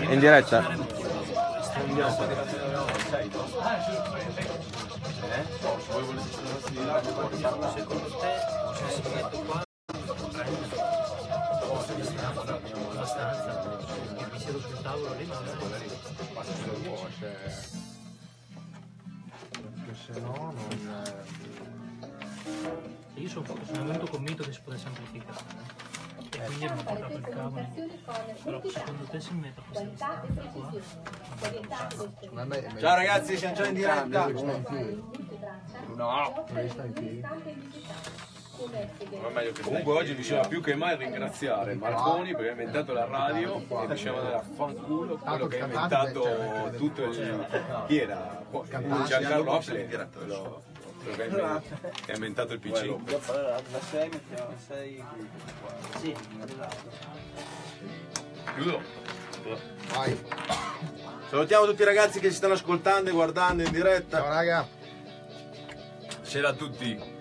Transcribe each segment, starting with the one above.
In diretta? se no non... io sono, molto convinto che si potesse amplificare eh. Quindi ho portato il cavolo però secondo te si mette qua? Ciao ragazzi, siamo già in diretta. No. Comunque oggi bisogna più che mai ringraziare Marconi perché ha inventato la radio e diceva della fanculo quello che ha inventato tutto il... Chi era? Giancarlo quello che ha che ha inventato il PC. Da 6 mettiamo 6 Chiudo. Vai. Salutiamo tutti i ragazzi che ci stanno ascoltando e guardando in Ciao diretta. raga. C'era a tutti.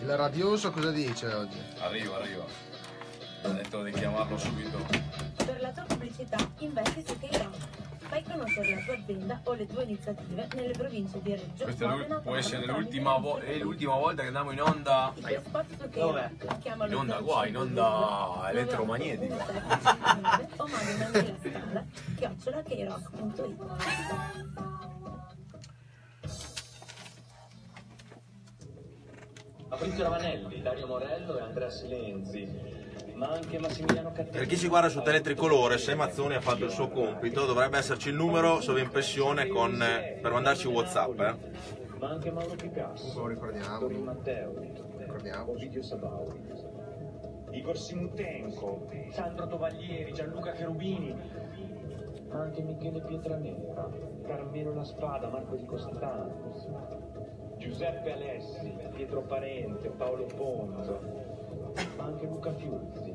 Il radioso cosa dice oggi? Arriva, arriva. Ha detto di chiamarlo subito. Per la tua pubblicità investi su K-Rock. Fai conoscere la tua azienda o le tue iniziative nelle province di Reggio, Questa Modena, può essere l'ultima, vo- Trento, è l'ultima volta che andiamo in onda. I tuoi spot su K-Rock. Chiamalo In onda 05 qua, in onda elettromagnetica. 9719 o manda una scala chiocciola krock.it. Fabrizio Ravanelli, Dario Morello e Andrea Silenzi, ma anche Massimiliano Per Cattivi. chi ci guarda su Teletricolore, se Mazzoni ha fatto il suo compito, dovrebbe esserci il numero sovrimpressione con, eh, per mandarci Whatsapp. Eh. ma anche Mauro Picasso, Lo ricordiamo. Torin Matteo, Ricordiamo. Ovidio Sabauri, Igor Simutenko, Sandro Tovaglieri, Gianluca Cherubini, ma anche Michele Pietranera, Carmelo La Spada, Marco Di Costantino, Giuseppe Alessi, Pietro Parente, Paolo Ponzo, ma anche Luca Fiuzzi,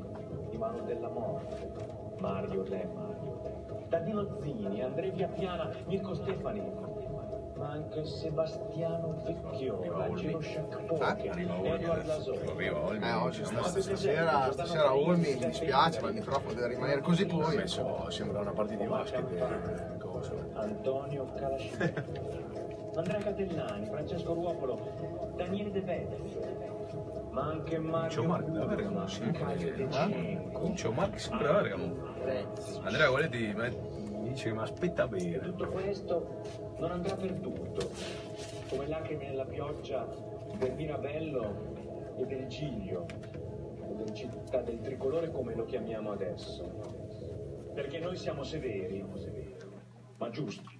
Imano della Morte, Mario Lemma, Danilo Zini, Andrea Viapiana, Mirko Stefani, ma anche Sebastiano Vecchiola, Gino Sciacpoche, Edward Lasone. Eh, oggi stas- stasera, stasera Olmi mi dispiace, ma il microfono deve rimanere così poi. Adesso sembra una partita di basket. eh. Antonio Calascinelli, Andrea Catellani, Francesco Ruopolo, Daniele De Vettis, ma da Bergamo, sì. Caio De Cenco, C'è un Marco sempre a Bergamo. Andrea Gualetti mi dice che mi aspetta bene. tutto questo non andrà perduto, come lacrime nella pioggia del Mirabello e del Giglio, del città del tricolore come lo chiamiamo adesso. Perché noi siamo severi, ma giusti.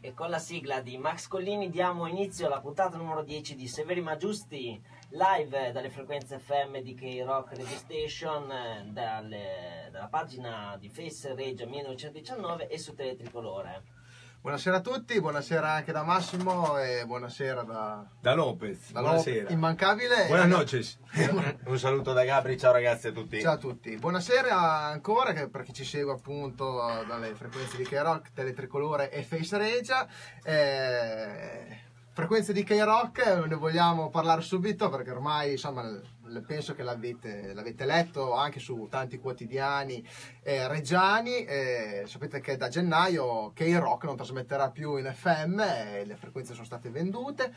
E con la sigla di Max Collini diamo inizio alla puntata numero 10 di Severi ma Giusti, live dalle frequenze FM di K-Rock Radio Station, dalle- dalla pagina di Face Regia 1919 e su Teletricolore. Buonasera a tutti, buonasera anche da Massimo e buonasera da, Da Lopez. da Buonasera. Immancabile. Buenas noches. Un saluto da Gabri, ciao ragazzi a tutti. Ciao a tutti, buonasera ancora per chi ci segue appunto dalle frequenze di K-Rock, Teletricolore e Face Regia. Eh, frequenze di K-Rock ne vogliamo parlare subito perché ormai insomma penso che l'avete, l'avete letto anche su tanti quotidiani eh, reggiani. Eh, sapete che da gennaio K-Rock non trasmetterà più in FM, eh, le frequenze sono state vendute.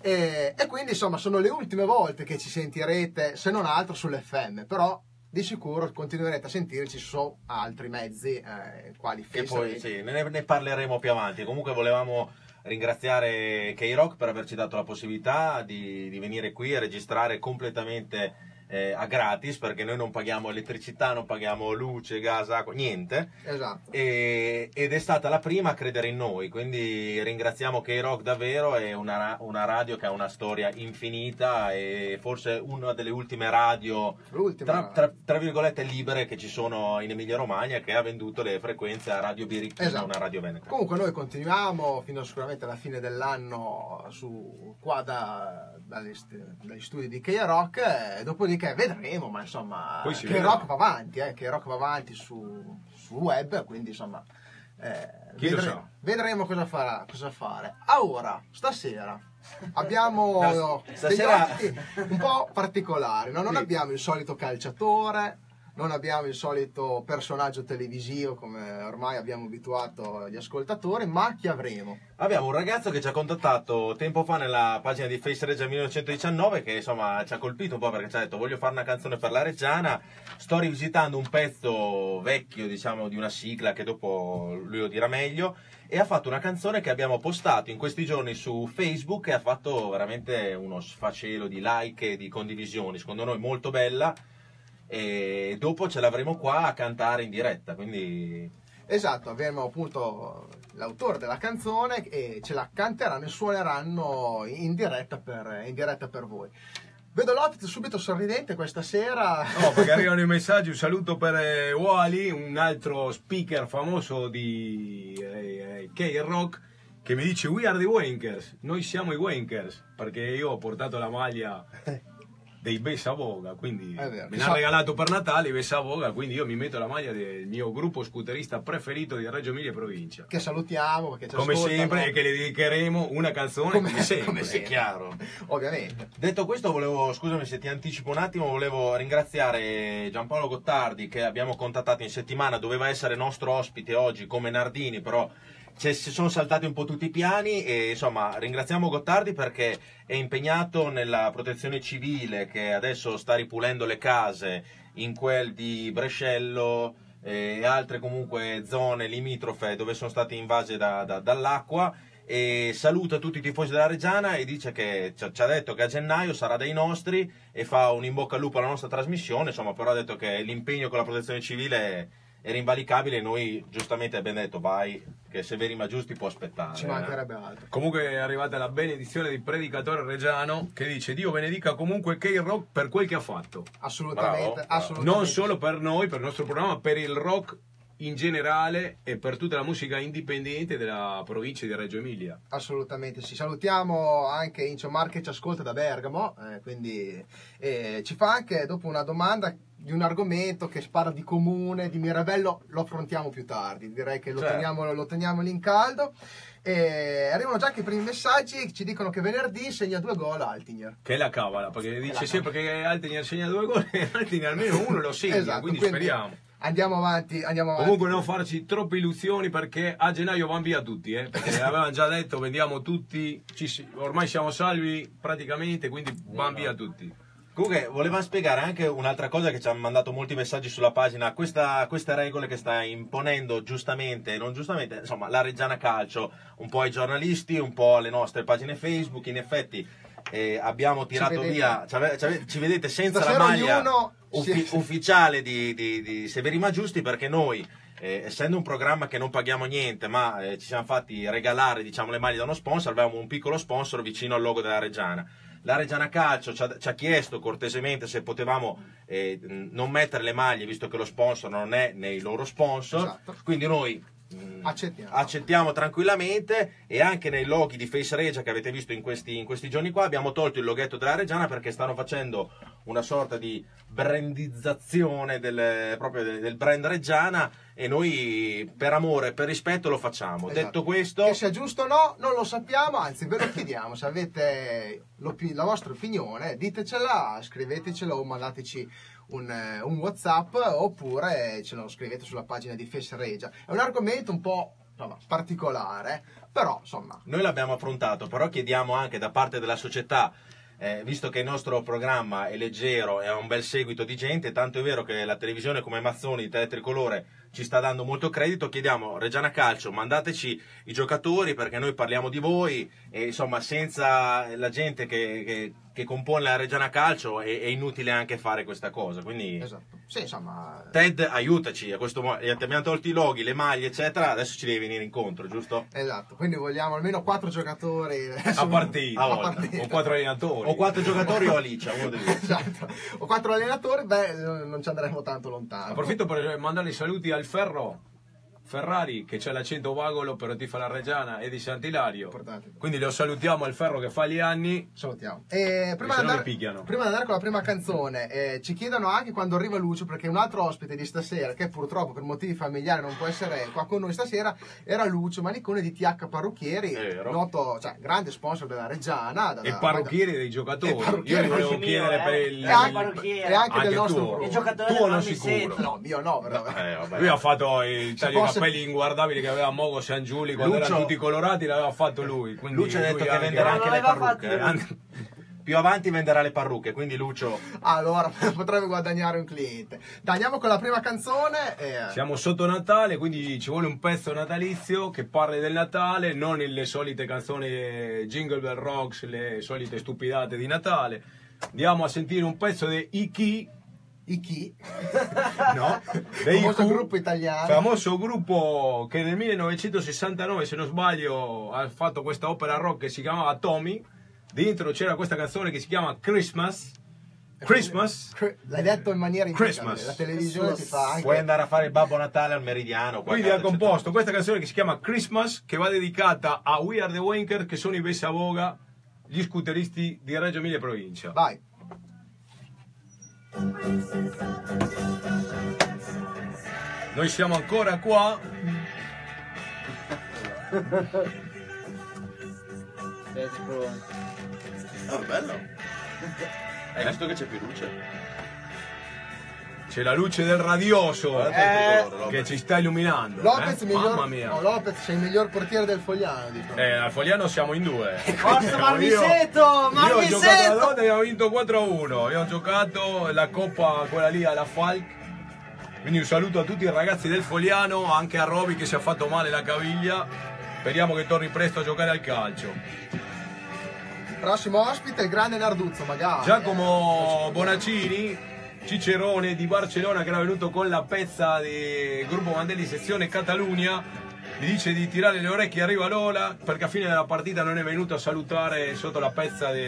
E, e quindi insomma sono le ultime volte che ci sentirete se non altro sull'FM però di sicuro continuerete a sentirci su altri mezzi eh, quali Che Face poi sì, ne, ne parleremo più avanti. Comunque volevamo ringraziare K-Rock per averci dato la possibilità di, di venire qui e registrare completamente eh, a gratis perché noi non paghiamo elettricità, non paghiamo luce, gas, acqua, niente. esatto E- ed è stata la prima a credere in noi, quindi ringraziamo K-Rock davvero, è una, una radio che ha una storia infinita e forse una delle ultime radio tra, tra- tra virgolette libere che ci sono in Emilia Romagna che ha venduto le frequenze a Radio Birichina, Esatto. una radio veneta. Comunque noi continuiamo fino sicuramente alla fine dell'anno su, qua da- dagli, dagli studi di K-Rock e dopodiché vedremo, ma insomma K-Rock vede. va avanti, eh, K-Rock va avanti su, sul web, quindi insomma eh, Chi lo vedremo, sa? vedremo cosa, farà, cosa fare. Ora, stasera abbiamo No, stasera- un po' particolari, no? non Sì. abbiamo il solito calciatore, non abbiamo il solito personaggio televisivo come ormai abbiamo abituato gli ascoltatori, ma chi avremo? Abbiamo un ragazzo che ci ha contattato tempo fa nella pagina di Face Reggia 1919 che insomma ci ha colpito un po' perché ci ha detto voglio fare una canzone per la Reggiana, sto rivisitando un pezzo vecchio diciamo di una sigla che dopo lui lo dirà meglio. E ha fatto una canzone che abbiamo postato in questi giorni su Facebook e ha fatto veramente uno sfacelo di like e di condivisioni, secondo noi molto bella e dopo ce l'avremo qua a cantare in diretta, quindi Esatto, avremo appunto l'autore della canzone e ce la canteranno e suoneranno in diretta per, in diretta per voi. Vedo Lopez subito sorridente questa sera. No, perché arrivano i messaggi, un saluto per eh, Wally, un altro speaker famoso di eh, eh, K-Rock, che mi dice We are the Wankers, noi siamo i Wankers, perché io ho portato la maglia dei Bessa Voga, quindi me Che l'ha so- regalato per Natale i Bessa Voga, quindi io mi metto la maglia del mio gruppo scooterista preferito di Reggio Emilia e provincia. Che salutiamo perché ci Come ascoltano. sempre, e che le dedicheremo una canzone Come- come, sempre. come è chiaro. Ovviamente. Detto questo, volevo, scusami se ti anticipo un attimo, volevo ringraziare Giampaolo Gottardi che abbiamo contattato in settimana, doveva essere nostro ospite oggi come Nardini, però ci si sono saltati un po' tutti i piani e insomma ringraziamo Gottardi perché è impegnato nella protezione civile che adesso sta ripulendo le case in quel di Brescello e altre comunque zone limitrofe dove sono state invase da- da- dall'acqua e saluta tutti i tifosi della Reggiana e dice che ci ha detto che a gennaio sarà dei nostri e fa un in bocca al lupo alla nostra trasmissione, insomma però ha detto che l'impegno con la protezione civile era invalicabile e noi giustamente abbiamo detto vai che Severi ma giusti può aspettare. Ci eh. mancherebbe altro. Comunque è arrivata la benedizione di predicatore reggiano che dice Dio benedica comunque K-Rock per quel che ha fatto. Assolutamente, Bravo, bravo. assolutamente. Non solo per noi, per il nostro programma, per il rock in generale e per tutta la musica indipendente della provincia di Reggio Emilia. Assolutamente sì, salutiamo anche Incio Mar che ci ascolta da Bergamo, eh, quindi eh, ci fa anche dopo una domanda di un argomento che spara di comune, di Mirabello, lo affrontiamo più tardi, direi che lo, Certo. teniamo, lo teniamo lì in caldo. E arrivano già anche i primi messaggi, ci dicono che venerdì segna due gol Altinger. Che è la cavala, perché la dice sempre che Altini segna due gol e Altini almeno uno lo segna, Esatto, quindi, quindi speriamo. Andiamo avanti, andiamo avanti. Comunque non farci troppe illusioni perché a gennaio vanno via tutti, eh, perché avevano già detto vendiamo tutti, ci si- ormai siamo salvi praticamente, quindi vanno via tutti. Comunque, volevamo spiegare anche un'altra cosa che ci hanno mandato molti messaggi sulla pagina, questa, queste regole che sta imponendo giustamente e non giustamente, insomma, la Reggiana Calcio, un po' ai giornalisti, un po' alle nostre pagine Facebook, in effetti eh, abbiamo tirato vedete. via, ci, ci ci vedete senza Stasera la maglia ognuno uffi- ufficiale di, di, di Severi Ma Giusti perché noi... eh, essendo un programma che non paghiamo niente, ma eh, ci siamo fatti regalare diciamo, le maglie da uno sponsor, avevamo un piccolo sponsor vicino al logo della Reggiana. La Reggiana Calcio ci ha, ci ha chiesto cortesemente se potevamo eh, non mettere le maglie, visto che lo sponsor non è nei loro sponsor. Esatto. Quindi noi Accettiamo. accettiamo tranquillamente e anche nei loghi di Face Regia che avete visto in questi, in questi giorni qua abbiamo tolto il loghetto della Reggiana perché stanno facendo una sorta di brandizzazione del, proprio del, brand Reggiana e noi per amore e per rispetto lo facciamo. Esatto. Detto questo, Che sia giusto o no, non lo sappiamo, anzi ve lo chiediamo, se avete la vostra opinione, ditecela, scrivetecelo o mandateci un, eh, un Whatsapp oppure ce lo scrivete sulla pagina di Face Regia. È un argomento un po' insomma, particolare, però insomma, Noi l'abbiamo affrontato, però chiediamo anche da parte della società, eh, visto che il nostro programma è leggero e ha un bel seguito di gente, tanto è vero che la televisione come Mazzoni di Teletricolore ci sta dando molto credito, chiediamo Reggiana Calcio, mandateci i giocatori perché noi parliamo di voi e insomma senza la gente che, che- che compone la Reggiana Calcio è, è inutile anche fare questa cosa. Quindi esatto. Sì, insomma, Ted aiutaci, a questo mo- ti abbiamo tolto i loghi, le maglie eccetera, adesso ci devi venire incontro, giusto? esatto. Quindi vogliamo almeno quattro giocatori A partita, A a volta. partita. o quattro allenatori. O quattro giocatori o Alicia, uno dei. Esatto. O quattro allenatori, beh, non ci andremo tanto lontano. Approfitto per mandare i saluti al Ferro. Ferrari che c'è l'accento vagolo però ti fa la Reggiana e di Sant'Ilario. Importante. Quindi lo salutiamo al ferro che fa gli anni. Salutiamo. E prima, di andare, prima di andare con la prima canzone, eh, ci chiedono anche quando arriva Lucio, perché un altro ospite di stasera, che purtroppo per motivi familiari non può essere qua con noi stasera, era Lucio Manicone di TH Parrucchieri, Vero. noto, cioè, grande sponsor della Reggiana. dalla- E parrucchieri dei giocatori. Parrucchieri. Io volevo Anche chiedere mio, per eh. il. E anche, parrucchiere. e anche del Anche nostro tuo. Il giocatore Tuo non sicuro. Miseta. No, mio no, però. Eh, vabbè. Lui ha fatto i tagli capelli inguardabili che aveva Mogo San Giuli quando Lucio- erano tutti colorati, l'aveva fatto lui. Quindi Lucio ha detto che venderà anche le parrucche. eh. Più avanti venderà le parrucche, quindi Lucio. Allora potrebbe guadagnare un cliente. Dai, andiamo con la prima canzone. E... Siamo sotto Natale, quindi ci vuole un pezzo natalizio che parli del Natale, non le solite canzoni Jingle Bell Rocks, le solite stupidate di Natale. Andiamo a sentire un pezzo di Iki, I chi? no? Il famoso Iku, gruppo italiano. famoso gruppo che nel 1969, se non sbaglio, ha fatto questa opera rock che si chiamava Tommy. Dentro c'era questa canzone che si chiama Christmas. Christmas. L'hai detto in maniera. Christmas. La televisione ti fa anche. Puoi andare a fare il Babbo Natale al Meridiano. Quindi ha composto questa canzone che si chiama Christmas, che va dedicata a We Are the Wanker, che sono i Bessavoga, gli scooteristi di Reggio Emilia provincia. Vai. Noi siamo ancora qua. Ah, bello. Hai visto che c'è più luce? C'è la luce del radioso colore, che ci sta illuminando. Lopez, eh? miglior... Mamma mia. no, Lopez sei il miglior portiere del Fogliano. Dicono. Eh, al Fogliano siamo in due. Forza Io- Marmiseto! Io ho giocato la Marmiseto! e abbiamo vinto 4-1. Io ho giocato la coppa, quella lì alla Falk. Quindi un saluto a tutti i ragazzi del Fogliano, anche a Roby che si è fatto male la caviglia. Speriamo che torni presto a giocare al calcio. Prossimo ospite, il grande Narduzzo, magari. Giacomo Bonaccini, Cicerone di Barcellona che era venuto con la pezza del gruppo Mandelli sezione Catalunya. Gli dice di tirare le orecchie, arriva Lola perché a fine della partita non è venuto a salutare sotto la pezza di.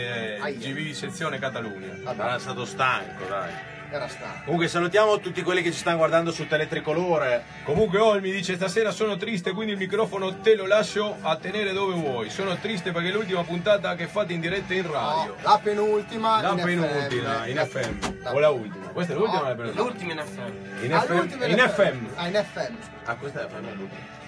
GV sezione Catalunya. Vabbè, Sarà stato stanco, dai. Era stanco. Comunque salutiamo tutti quelli che ci stanno guardando su Teletricolore. Comunque Olmi dice stasera sono triste quindi il microfono te lo lascio a tenere dove vuoi. Sono triste perché è l'ultima puntata che fate in diretta in radio. No, la penultima. La in penultima FM. in FM la- o la ultima. Questa è l'ultima o la penultima? L'ultima in FM. In Ah, FM. l'ultima In FM. Ah, in FM. Ah, questa è la fine l'ultima.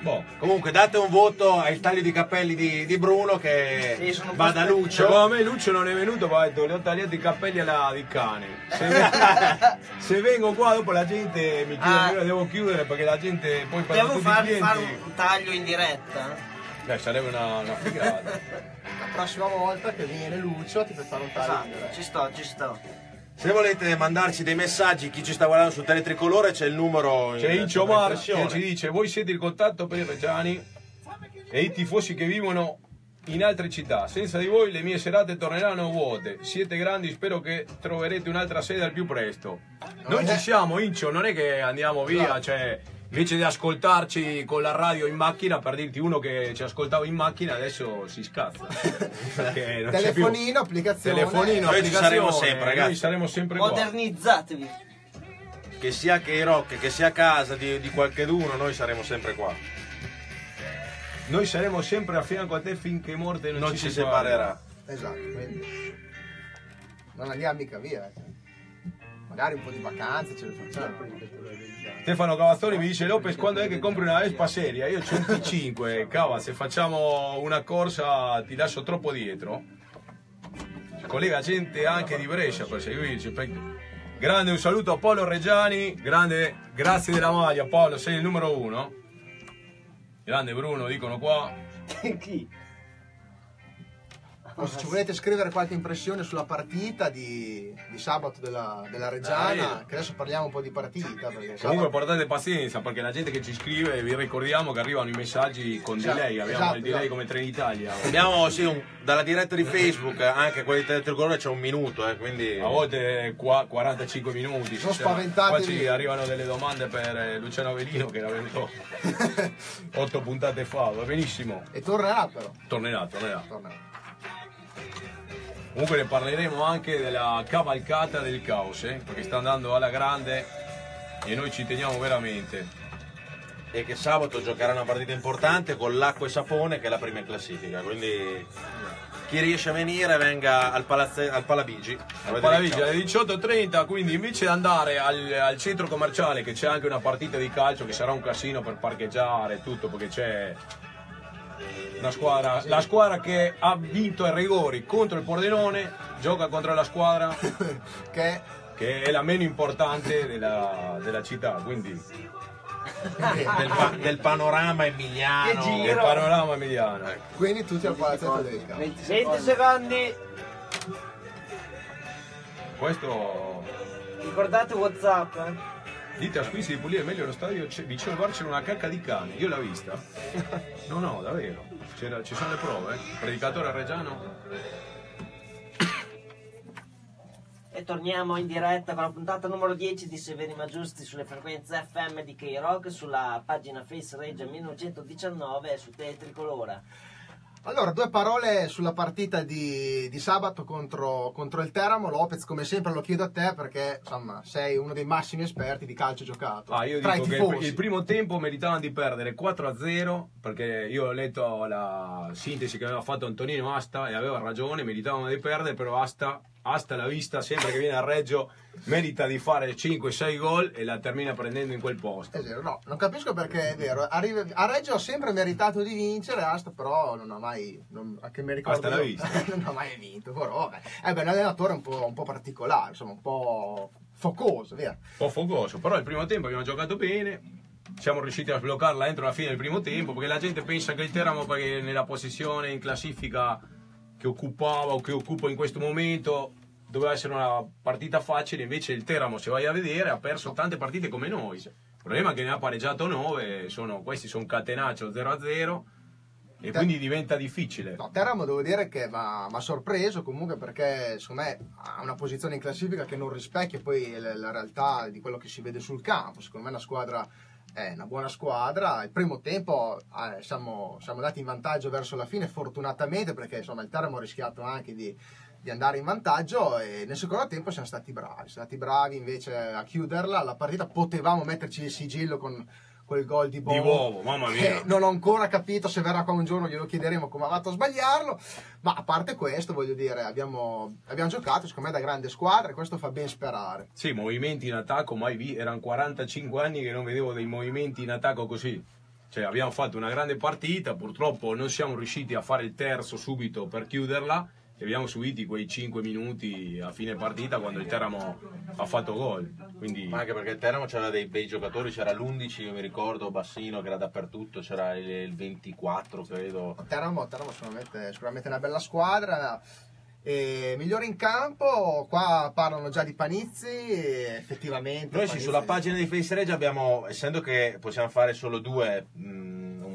Boh. Comunque date un voto al taglio di capelli di, di Bruno che Sì, va da. Lucio. Secondo me Lucio non è venuto perché ha detto le ho tagliato i capelli alla di cane. Se, se vengo qua dopo la gente mi chiede, Ah. io devo chiudere perché la gente poi per Devo fare un taglio in diretta? Beh, sarebbe una, una figata. La prossima volta che viene Lucio ti fai fare un taglio. Esatto, ci sto, ci sto. Se volete mandarci dei messaggi, chi ci sta guardando su Teletricolore c'è il numero C'è Incio Mar che ci dice voi siete il contatto per i reggiani e i tifosi che vivono in altre città. Senza di voi le mie serate torneranno vuote. Siete grandi, spero che troverete un'altra sede al più presto. Noi ci siamo, Incio, non è che andiamo via, cioè invece di ascoltarci con la radio in macchina, per dirti uno che ci ascoltava in macchina, adesso si scazza. Telefonino, applicazione. Telefonino, Noi ci saremo applicazione, sempre, ragazzi. Noi saremo sempre qua. Modernizzatevi. Che sia che i rock, che sia a casa di, di qualcheduno, noi saremo sempre qua. Noi saremo sempre a fianco a te finché morte non, Non ci, ci separerà. separerà. Esatto, quindi non andiamo mica via. eh. Magari un po' di vacanze ce le facciamo. Stefano Cavazzoni mi dice Lopez quando è che compri una Vespa seria? Io 105, cava, se facciamo una corsa ti lascio troppo dietro. Collega gente anche di Brescia per seguirci. Grande un saluto a Paolo Reggiani, grande grazie della maglia Paolo, sei il numero uno. Grande Bruno, dicono qua. Chi? O se ci volete scrivere qualche impressione sulla partita di, di sabato della, della Reggiana, Eh. che adesso parliamo un po' di partita. Comunque sabato- portate pazienza perché la gente che ci scrive, vi ricordiamo che arrivano i messaggi con Esatto, delay, abbiamo esatto, il delay esatto. come Trenitalia. Abbiamo sì, un- dalla diretta di Facebook, anche quelli di Teletricolore c'è un minuto, eh, quindi... A volte qua 45 minuti. Sono ci spaventati Qua ci arrivano delle domande per eh, Luciano Avelino che era venuto 8 puntate fa. Va benissimo. E tornerà però. Tornerà, tornerà. Tornerà. Comunque ne parleremo anche della cavalcata del caos, eh, perché sta andando alla grande e noi ci teniamo veramente. e che sabato giocherà una partita importante con l'acqua e sapone che è la prima in classifica. Quindi chi riesce a venire venga al, palazze, al Palabigi. Al Palabigi alle 18.30, quindi invece di andare al, al, centro commerciale che c'è anche una partita di calcio che sarà un casino per parcheggiare e tutto perché c'è squadra, la squadra che ha vinto ai rigori contro il Pordenone gioca contro la squadra che, che è la meno importante della, della città, quindi del, pa- del, panorama emiliano. Del panorama emiliano. Quindi tutti al palazzetto del campo. 20 secondi. 20 secondi. Questo. Ricordate Whatsapp. Eh? Dite a Squissi di pulire meglio lo stadio, vicino al bar c'era una cacca di cane, io l'ho vista. No, no, davvero. C'era, ci sono le prove, eh. Predicatore Reggiano. E torniamo in diretta con la puntata numero 10 di Severi Ma Giusti sulle frequenze FM di K-Rock, sulla pagina Face Regia 1919 e su Teletricolora. Allora, due parole sulla partita di, di sabato contro, contro, il Teramo. Lopez, come sempre, lo chiedo a te perché insomma sei uno dei massimi esperti di calcio giocato. Ah, io dico che il primo tempo meritavano di perdere 4-0 perché io ho letto la sintesi che aveva fatto Antonino Asta e aveva ragione, meritavano di perdere, però Asta Asta la vista sempre che viene a Reggio merita di fare 5-6 gol e la termina prendendo in quel posto. È vero, no, non capisco perché è vero. Arriva, a Reggio ha sempre meritato di vincere, Asta però non ha mai, non, a che mi ricordo Asta l'ha vista. non ha mai vinto. Però, vabbè. Eh beh, l'allenatore è un po', un po' particolare, insomma, un po' focoso, vero? Un po' focoso, però il primo tempo abbiamo giocato bene. Siamo riusciti a sbloccarla entro la fine del primo tempo perché la gente pensa che il Teramo perché nella posizione in classifica che occupava o che occupa in questo momento doveva essere una partita facile, invece il Teramo, se vai a vedere, ha perso tante partite come noi. Il problema è che ne ha pareggiato 9, sono, questi sono catenaccio 0-0 e quindi diventa difficile. No, Teramo devo dire che mi ha sorpreso comunque perché secondo me ha una posizione in classifica che non rispecchia poi la, la realtà di quello che si vede sul campo. Secondo me la squadra è una buona squadra. Il primo tempo eh, siamo, siamo andati in vantaggio verso la fine, fortunatamente, perché insomma il Teramo ha rischiato anche di, di, andare in vantaggio. E nel secondo tempo siamo stati bravi. Siamo stati bravi invece a chiuderla. La partita potevamo metterci il sigillo con quel gol di Bovo. Di Bovo, mamma mia. non ho ancora capito se verrà qua un giorno, glielo chiederemo come ha fatto a sbagliarlo. Ma a parte questo, voglio dire, abbiamo, abbiamo giocato, secondo me, da grande squadra e questo fa ben sperare. Sì, movimenti in attacco, mai vi erano 45 anni che non vedevo dei movimenti in attacco così. Cioè, abbiamo fatto una grande partita, purtroppo non siamo riusciti a fare il terzo subito per chiuderla e abbiamo subiti quei 5 minuti a fine partita quando il Teramo ha fatto gol. Quindi... Ma anche perché il Teramo c'era dei bei giocatori, c'era l'11, io mi ricordo, Bassino che era dappertutto, c'era il, il 24 credo. Teramo, Teramo sicuramente, sicuramente una bella squadra. E migliore in campo, qua parlano già di Panizzi, effettivamente. Noi Panizzi... sì, sulla pagina di Face Regia abbiamo, essendo che possiamo fare solo due, mh, un,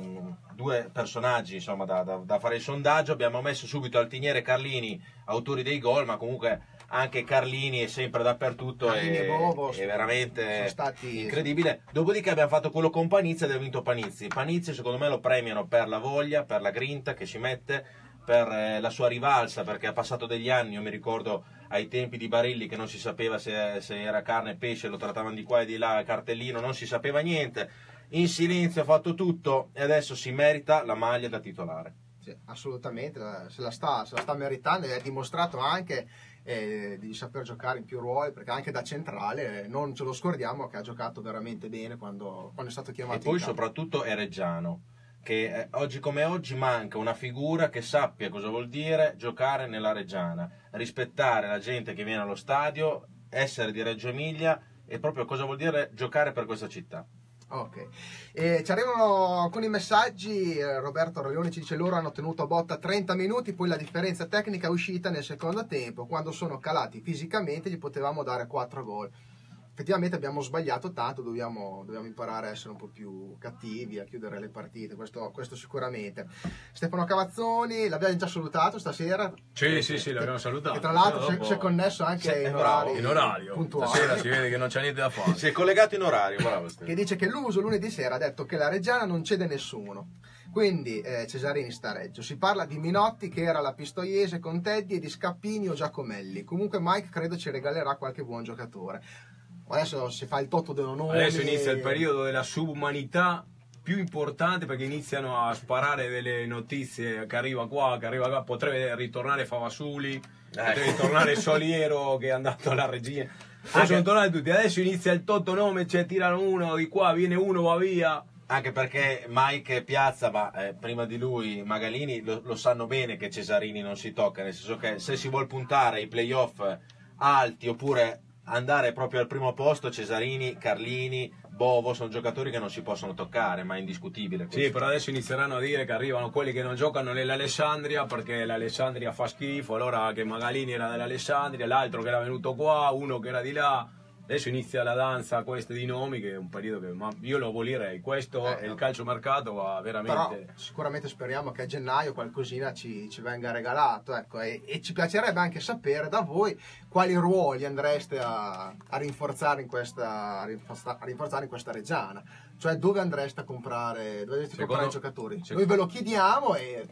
due personaggi insomma, da, da, da, fare il sondaggio, abbiamo messo subito Altiniere e Carlini, autori dei gol, ma comunque anche Carlini è sempre dappertutto Carlini e, e Bovo è veramente stati... incredibile. Dopodiché abbiamo fatto quello con Panizzi ed ha vinto Panizzi. Panizzi secondo me lo premiano per la voglia, per la grinta che ci mette, per eh, la sua rivalsa, perché ha passato degli anni, io mi ricordo ai tempi di Barilli che non si sapeva se, se era carne e pesce, lo trattavano di qua e di là, cartellino, non si sapeva niente. In silenzio ha fatto tutto e adesso si merita la maglia da titolare. Sì, assolutamente, se la, sta, se la sta meritando e ha dimostrato anche eh, di saper giocare in più ruoli perché anche da centrale non ce lo scordiamo che ha giocato veramente bene quando, quando è stato chiamato e poi soprattutto è Reggiano che eh, oggi come oggi manca una figura che sappia cosa vuol dire giocare nella Reggiana rispettare la gente che viene allo stadio essere di Reggio Emilia e proprio cosa vuol dire giocare per questa città Ok, e ci arrivano alcuni messaggi, eh, Roberto Aurelioni ci dice loro hanno tenuto a botta 30 minuti, poi la differenza tecnica è uscita nel secondo tempo, quando sono calati fisicamente gli potevamo dare 4 gol effettivamente abbiamo sbagliato tanto, dobbiamo, dobbiamo, imparare a essere un po' più cattivi, a chiudere le partite, questo, questo sicuramente. Stefano Cavazzoni, l'abbiamo già salutato stasera. Sì, sì, sì, l'abbiamo salutato. E tra l'altro si, si è connesso anche sì, in, orario, in orario. Puntuale. Stasera si vede che non c'è niente da fare. si è collegato in orario, bravo. Che dice che l'uso lunedì sera ha detto che la Reggiana non cede nessuno. Quindi eh, Cesarini sta a Reggio. Si parla di Minotti che era la Pistoiese con Teddy e di Scappini o Giacomelli. Comunque Mike credo ci regalerà qualche buon giocatore. Adesso si fa il toto dell'onore. Adesso inizia il periodo della subumanità più importante perché iniziano a sparare delle notizie che arriva qua, che arriva qua, potrebbe ritornare Favasuli, potrebbe ritornare Soliero che è andato alla regina. Poi sono tornati tutti, adesso inizia il totto nome, cioè tirano uno di qua, viene uno, va via. Anche perché Mike Piazza, ma eh, prima di lui Magalini, lo, lo sanno bene che Cesarini non si tocca, nel senso che se si vuol puntare ai playoff alti oppure andare proprio al primo posto, Cesarini, Carlini, Bovo sono giocatori che non si possono toccare, ma è indiscutibile. Sì, questo. però adesso inizieranno a dire che arrivano quelli che non giocano nell'Alessandria perché l'Alessandria fa schifo, allora che Magalini era dell'Alessandria, l'altro che era venuto qua, uno che era di là. Adesso inizia la danza questa di nomi che è un periodo che ma io lo abolirei. Questo Eh, è il calciomercato va Però veramente sicuramente speriamo che a gennaio qualcosina ci, ci venga regalato ecco, e, e ci piacerebbe anche sapere da voi quali ruoli andreste a, a rinforzare, in questa, a rinforza- a rinforzare in questa reggiana. Cioè dove andreste a comprare, dove andreste a comprare i giocatori? Noi ve lo chiediamo e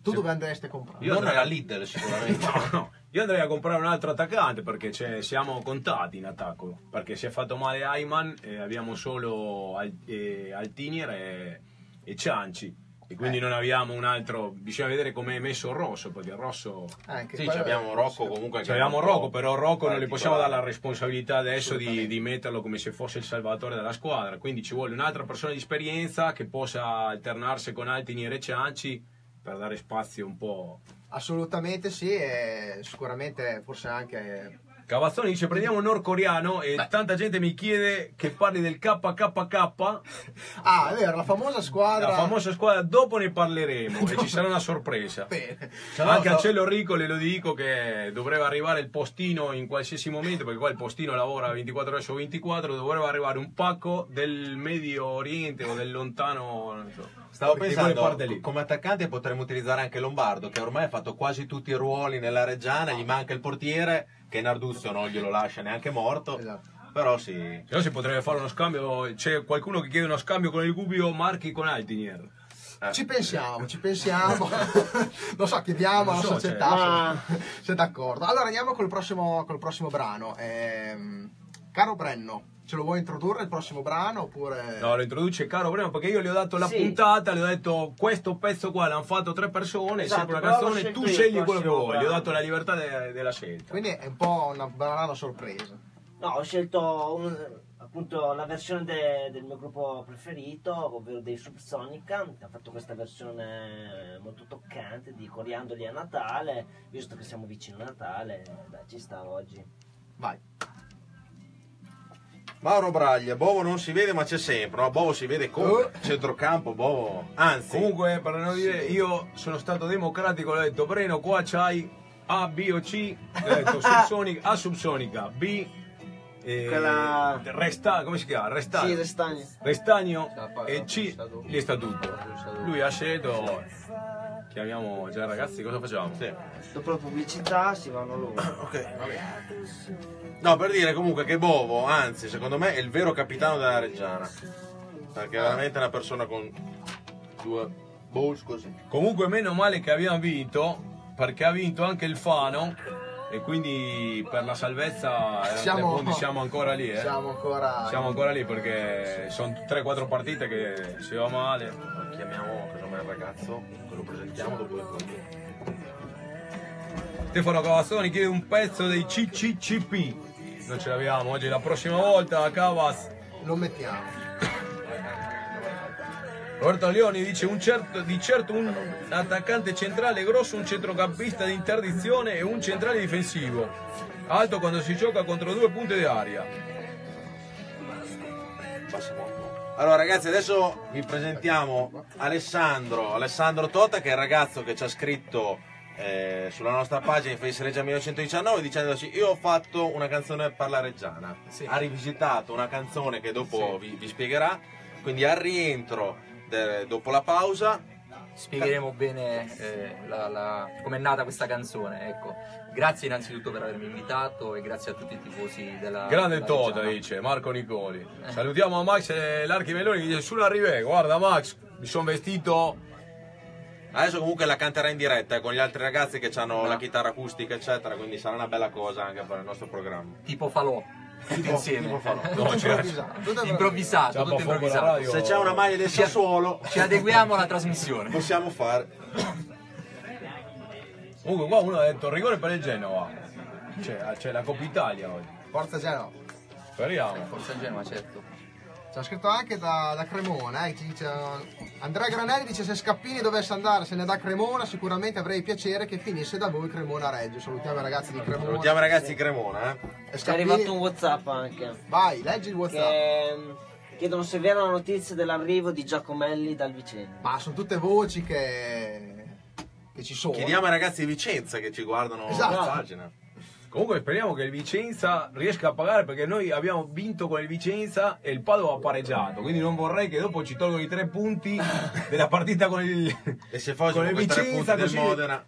tu Se- dove andreste a comprare? Io non andrei- alla Lidl sicuramente. No, no. Io andrei a comprare un altro attaccante perché c'è- siamo contati in attacco. Perché si è fatto male Ayman e abbiamo solo Al- eh, Altinier e, e Cianci. E quindi Eh. non abbiamo un altro. Bisogna vedere come è messo il Rosso. Perché il Rosso. Eh, anche sì, abbiamo Rocco comunque. abbiamo Rocco, però Rocco non gli possiamo dare la responsabilità adesso di, di metterlo come se fosse il salvatore della squadra. Quindi ci vuole un'altra persona di esperienza che possa alternarsi con Altinier e Cianci per dare spazio un po'. Assolutamente sì, e sicuramente forse anche... Cavazzoni dice prendiamo un nordcoreano e Beh. tanta gente mi chiede che parli del KKK, Ah, è vero, la famosa squadra... la famosa squadra, dopo ne parleremo e ci sarà una sorpresa. Bene. Anche a Cielo Rico le lo dico che dovrebbe arrivare il postino in qualsiasi momento, perché qua il postino lavora 24 ore su 24, dovrebbe arrivare un pacco del Medio Oriente o del lontano, non so. Stavo pensando, come attaccante potremmo utilizzare anche Lombardo, che ormai ha fatto quasi tutti i ruoli nella Reggiana, gli manca il portiere, che Narduzzo non glielo lascia neanche morto, Esatto. però sì. Se no si potrebbe fare uno scambio, c'è qualcuno che chiede uno scambio con il Gubbio Marchi con Altinier. eh. Ci pensiamo, ci pensiamo. Lo so, chiediamo alla so, società cioè, se, se è d'accordo. Allora andiamo col prossimo, col prossimo brano. Ehm, caro Brenno, ce lo vuoi introdurre il prossimo brano oppure... No, lo introduce Caro Breno perché io gli ho dato la Sì. puntata, le ho detto questo pezzo qua l'hanno fatto tre persone, è Esatto, sempre una canzone, tu scegli quello che vuoi, gli ho brano. dato la libertà de- della scelta. Quindi è un po' una brano sorpresa. No, ho scelto un- appunto la versione de- del mio gruppo preferito, ovvero dei Subsonica, che ha fatto questa versione molto toccante di Coriandoli a Natale, visto che siamo vicino a Natale, dai, ci sta oggi. Vai. Mauro Braglia, Bovo non si vede ma c'è sempre, no? Bovo si vede come? Oh. Centrocampo, Bovo, anzi, Comunque, per non dire, io sono stato democratico, ho detto Breno, qua c'hai A, B o C, detto subsonica, A subsonica, B, eh, Quella- resta, come si chiama? Restagno. Sì, Restagno. Restagno Sì, e C, lì sta tutto. Lui ha scelto, chiamiamo, cioè ragazzi cosa facciamo? sì. Dopo la pubblicità si vanno loro. Ok, No, per dire comunque che Bovo, anzi, secondo me è il vero capitano della Reggiana. Perché è veramente una persona con due balls così. Comunque meno male che abbiamo vinto, perché ha vinto anche il Fano e quindi per la salvezza eh, Siamo- fondi siamo ancora lì, eh. Siamo ancora... Siamo ancora lì perché sono 3-4 partite che si va male. Chiamiamo casomai il ragazzo, che lo presentiamo dopo l'incontro. Stefano Cavazzoni chiede un pezzo dei CCCP. Non ce l'abbiamo oggi, la prossima volta Cavas. Lo mettiamo. Roberto Leoni dice un certo, di certo un attaccante centrale grosso, un centrocampista di interdizione e un centrale difensivo. Alto quando si gioca contro due punte di aria. Allora ragazzi adesso vi presentiamo Alessandro, Alessandro Tota che è il ragazzo che ci ha scritto eh, sulla nostra pagina in Face Reggia 1919 dicendoci io ho fatto una canzone per la Reggiana, Sì. ha rivisitato una canzone che dopo vi, vi spiegherà, quindi al rientro de- dopo la pausa Spiegheremo bene eh, la- com'è nata questa canzone. Ecco. Grazie innanzitutto per avermi invitato e grazie a tutti i tifosi della. Grande della Tota Reggiana. dice Marco Nicoli. Salutiamo a Max e l'Archi Meloni che dice sulla Rive, guarda Max, mi sono vestito Adesso comunque la canterà in diretta eh, con gli altri ragazzi che hanno No. la chitarra acustica eccetera, quindi sarà una bella cosa anche per il nostro programma. Tipo falò. tutti insieme. tipo falò. Tutto improvvisato. tutto improvvisato, tutto improvvisato. Se c'è una maglia del Sassuolo, Ci adeguiamo alla trasmissione. possiamo fare. Comunque qua uno ha detto rigore per il Genova. C'è, c'è la Coppa Italia oggi. Forza Genova. Speriamo. Forza Genova, certo. C'è scritto anche da, da Cremona, eh, dice, Andrea Granelli dice se Scappini dovesse andarsene da Cremona sicuramente avrei piacere che finisse da voi Cremona Reggio. Salutiamo i ragazzi di Cremona. Salutiamo i ragazzi di Cremona, eh. E È Scappini- arrivato un WhatsApp anche. Vai, leggi il WhatsApp. Che mm, chiedono se è vera la notizia dell'arrivo di Giacomelli dal Vicenza. Ma sono tutte voci che, che ci sono. Chiediamo ai ragazzi di Vicenza che ci guardano Esatto. la pagina. Comunque speriamo che il Vicenza riesca a pagare perché noi abbiamo vinto con il Vicenza e il Padova ha pareggiato. Quindi non vorrei che dopo ci tolgono i tre punti della partita con il, E se con il Vicenza del così Modena.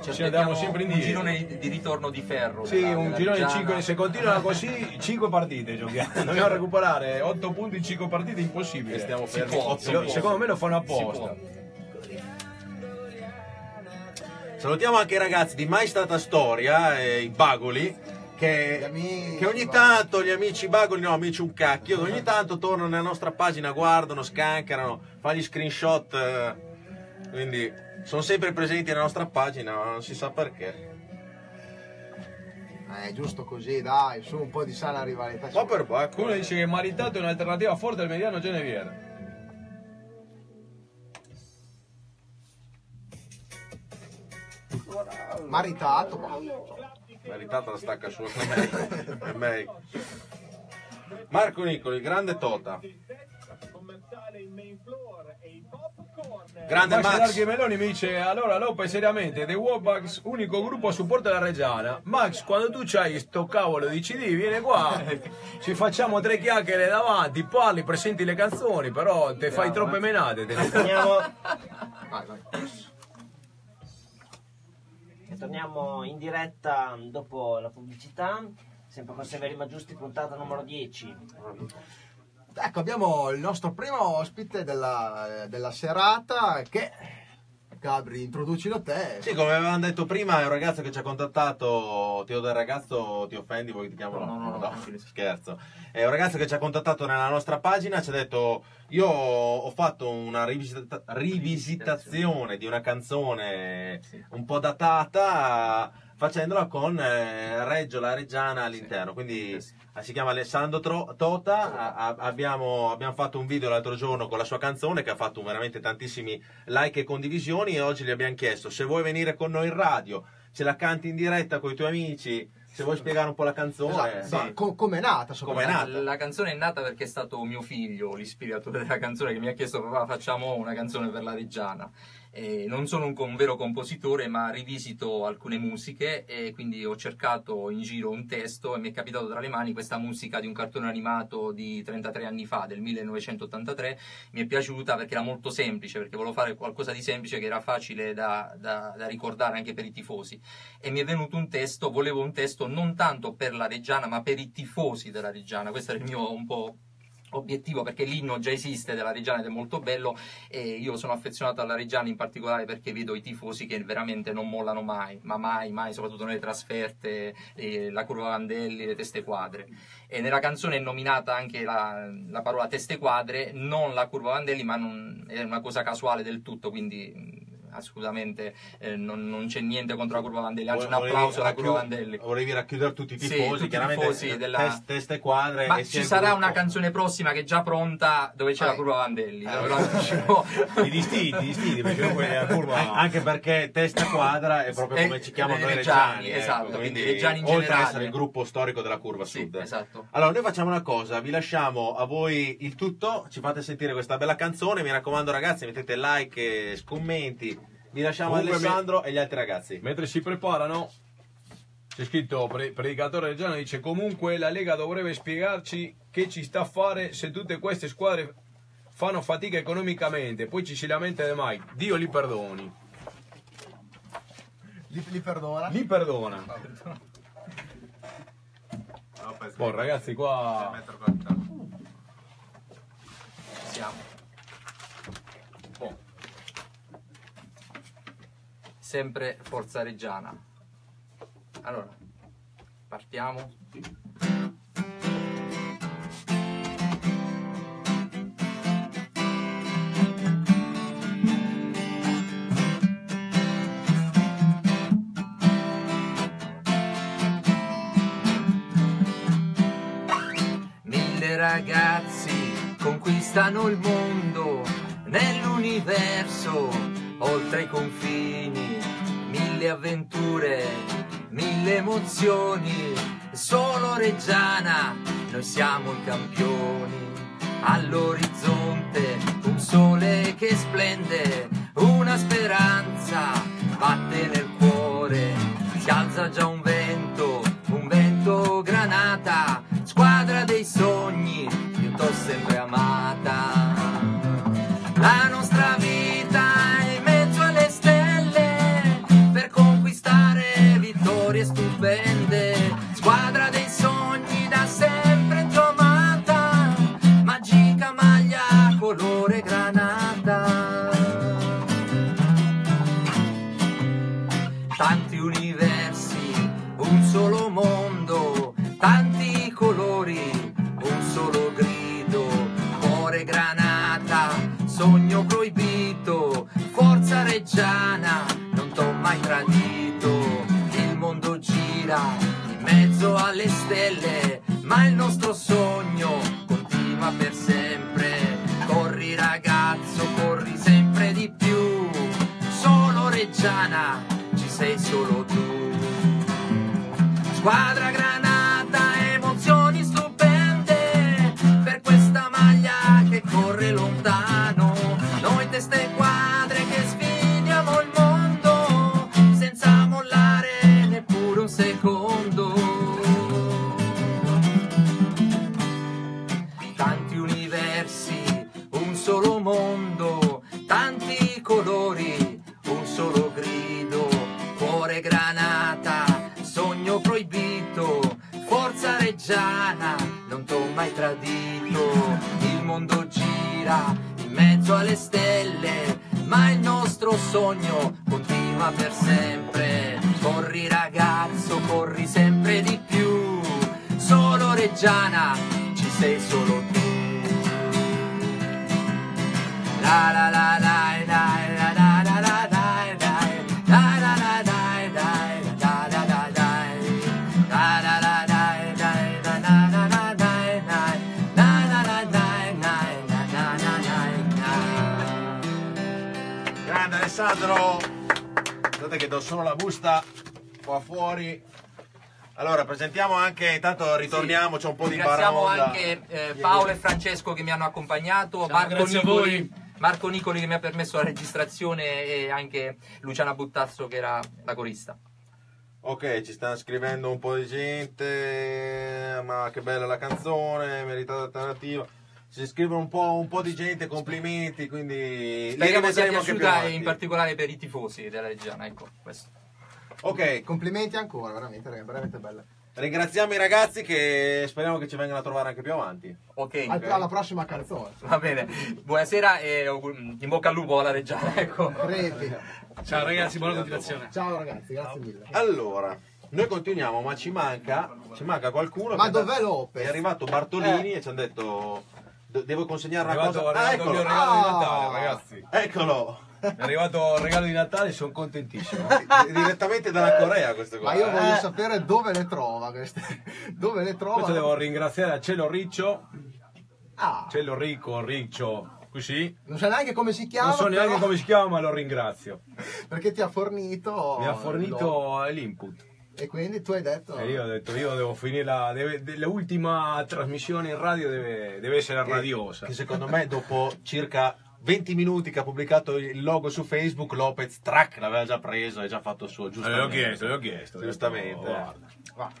Ci Ci andiamo sempre un indietro. girone di ritorno di ferro. Sì, della- un girone di Reggiana. 5, se continuano così 5 partite giochiamo. Dobbiamo recuperare 8 punti in 5 partite, impossibile. E stiamo può. Secondo me lo fanno Si apposta. Salutiamo anche i ragazzi di Mai Stata Storia, eh, i Bagoli, che, amici, che ogni tanto gli amici Bagoli, no amici un cacchio, ogni tanto tornano nella nostra pagina, guardano, scancherano, fanno gli screenshot, eh, quindi sono sempre presenti nella nostra pagina, ma non si sa perché. Eh, giusto così, dai, su un po' di sana rivalità. Ma per Bacco, Uno dice che Maritato è un'alternativa forte al mediano Genevieve. Maritato, ma meritata la stacca sua con me. per me. Marco Nicoli, grande Tota. Grande Max Max. Larghi Meloni mi dice allora Lopez seriamente The Wobax unico gruppo a supporto della Reggiana Max quando tu c'hai sto cavolo di CD vieni qua ci facciamo tre chiacchiere davanti parli presenti le canzoni però te fai troppe menate te vai, vai. Torniamo in diretta dopo la pubblicità. Sempre con Severi Maggiusti, puntata numero 10. Ecco, abbiamo il nostro primo ospite della, della serata che... Gabri, introducilo te. Sì, come avevamo detto prima, è un ragazzo che ci ha contattato. Ti do del ragazzo, ti offendi, vuoi che ti chiamo? No, no, no, no. scherzo. È un ragazzo che ci ha contattato nella nostra pagina, ci ha detto: Io ho fatto una rivisita- rivisitazione di una canzone Sì. un po' datata, facendola con eh, Reggio la Reggiana all'interno. Quindi Sì. eh, si chiama Alessandro Tro- Tota. a- a- abbiamo, abbiamo fatto un video l'altro giorno con la sua canzone che ha fatto veramente tantissimi like e condivisioni. E oggi gli abbiamo chiesto se vuoi venire con noi in radio, ce la canti in diretta con i tuoi amici, se vuoi spiegare un po' la canzone. Esatto, ma co- com'è nata? Com'è soprattutto? nata? La canzone è nata perché è stato mio figlio l'ispiratore della canzone che mi ha chiesto papà facciamo una canzone per la Reggiana. E non sono un, un vero compositore ma rivisito alcune musiche e quindi ho cercato in giro un testo e mi è capitato tra le mani questa musica di un cartone animato di 33 anni fa, del 1983. Mi è piaciuta perché era molto semplice, perché volevo fare qualcosa di semplice che era facile da- da- da ricordare anche per i tifosi e mi è venuto un testo, volevo un testo non tanto per la Reggiana ma per i tifosi della Reggiana, questo era il mio un po' obiettivo perché l'inno già esiste della Reggiana ed è molto bello e io sono affezionato alla Reggiana in particolare perché vedo i tifosi che veramente non mollano mai, ma mai, mai, soprattutto nelle trasferte, eh, la curva Vandelli, le teste quadre. E nella canzone è nominata anche la, la parola teste quadre, non la curva Vandelli, ma non- è una cosa casuale del tutto, quindi assolutamente eh, non, non c'è niente contro la curva Vandelli, anzi un applauso alla curva Vandelli. Volevi racchiudere tutti i Sì, tifosi, tutti i chiaramente tifosi della- test- teste quadre. Ma e ci sarà una canzone prossima che è già pronta dove c'è Ah, la curva Vandelli. eh, ve lo anticipo. i distinti, distinti perché curva An- Anche perché testa quadra è proprio Eh, come ci chiamano eh, noi Reggiani, Reggiani. esatto, ecco, quindi Reggiani in oltre ad generale. essere il gruppo storico della curva Sì, sud. esatto. Allora, noi facciamo una cosa, vi lasciamo a voi il tutto, ci fate sentire questa bella canzone, mi raccomando ragazzi, mettete like, e commenti, vi lasciamo Comunque Alessandro e gli altri ragazzi. mentre si preparano c'è scritto pre- predicatore Reggiano dice comunque la Lega dovrebbe spiegarci che ci sta a fare se tutte queste squadre fanno fatica economicamente poi ci si lamenta di mai Dio li perdoni Li, li perdona? li perdona Boh, ragazzi qua Siamo. Sempre Forza Reggiana. Allora, partiamo. Mille ragazzi conquistano il mondo nell'universo, oltre i confini, emozioni, solo Reggiana, noi siamo i campioni. All'orizzonte un sole che splende, una speranza batte nel cuore, si alza già un vento, un vento granata, squadra dei sogni, io t'ho sempre amata. Reggiana, non t'ho mai tradito, il mondo gira in mezzo alle stelle, ma il nostro sogno continua per sempre. Corri ragazzo, corri sempre di più, solo reggiana, ci sei solo tu. La la la la la la Alessandro! Guardate che do solo la busta qua fuori. Allora, presentiamo anche, intanto ritorniamo, c'è un po' di Ringraziamo anche eh, Paolo e Francesco che mi hanno accompagnato, Marco grazie a Nicoli, voi. Marco Nicoli che mi ha permesso la registrazione e anche Luciana Buttazzo che era la corista. Ok, ci stanno scrivendo un po' di gente, ma che bella la canzone, meritata alternativa. Si scrivono un po', un po' di gente, complimenti, quindi Speriamo sia piaciuta in particolare per i tifosi della Reggiana, ecco questo. Ok, Complimenti ancora, veramente, veramente bella. ringraziamo i ragazzi che speriamo che ci vengano a trovare anche più avanti. Ok, Al- Alla prossima canzone. va bene. Buonasera e augur- in bocca al lupo alla Reggiana, ecco. Crepi. Ciao ragazzi, buona continuazione. Ciao ragazzi, grazie mille. Allora, noi continuiamo, ma ci manca, ci manca qualcuno. Ma dov'è È Lopez? arrivato Bartolini e ci hanno detto "De- devo consegnare una cosa. è Ah, arrivato il mio eccolo, regalo di Ah. Natale, ragazzi. eccolo. È arrivato il regalo di Natale, sono contentissimo. Di- Direttamente dalla Corea questo qua. Ma io voglio Eh. sapere dove le trova queste. Dove le trova? Questo devo ringraziare a Cielo Riccio, Ah, Cielo Ricco, Riccio, così. non sai neanche come si chiama. Non so neanche però- come si chiama, ma lo ringrazio. Perché ti ha fornito. Mi ha fornito l'input. E quindi tu hai detto. E io ho detto, io devo finire la... deve- de- l'ultima trasmissione in radio deve, deve essere Che- radiosa. Che secondo me dopo circa 20 minuti che ha pubblicato il logo su Facebook, Lopez track l'aveva già preso e già fatto il suo Eh, giustamente. l'ho chiesto, l'ho chiesto. ho detto, Giustamente. guarda.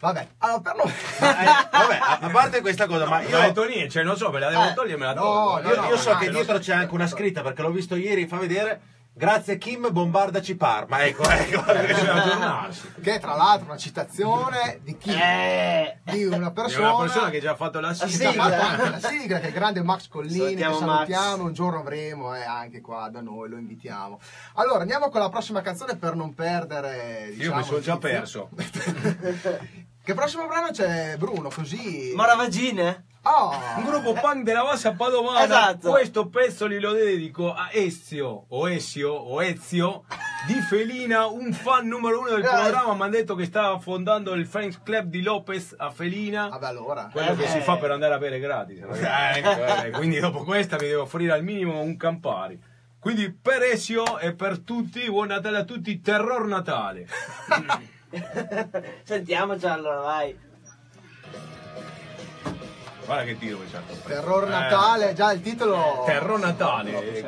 Vabbè, allora per. Eh, vabbè, a, parte questa cosa, ma Non io, ho detto niente, cioè non so, me la devo Eh, togliere, me la no, tolgo. no, io, no, io so no, che no, dietro no, c'è anche una scritta perché l'ho visto ieri, fa vedere Grazie Kim, bombardaci Parma. Ecco, ecco. Che è tra l'altro una citazione di chi? Eh, Di una persona, una persona che ha già fatto la sigla. ha sigla. la sigla, che è il grande Max Collini, Salutiamo che Max. salutiamo, un giorno avremo eh, anche qua da noi, lo invitiamo. Allora, andiamo con la prossima canzone per non perdere. Io diciamo, mi sono già perso. che prossimo brano c'è Bruno, così. Moravagine? Oh, Un gruppo punk della bassa padovana. Esatto. Questo pezzo glielo dedico a Ezio, o Ezio, o Ezio, di Felina, un fan numero uno del Eh. programma. Mi hanno detto che stava fondando il French Club di Lopez a Felina. vabbè allora. Quello che Eh. si fa per andare a bere gratis. Eh, quindi dopo questa vi devo offrire al minimo un Campari. Quindi per Ezio e per tutti, buon Natale a tutti, terror Natale. Sentiamoci allora, vai. Guarda che tiro che c'ha. Terror Eh. Natale, già il titolo. Terror Natale.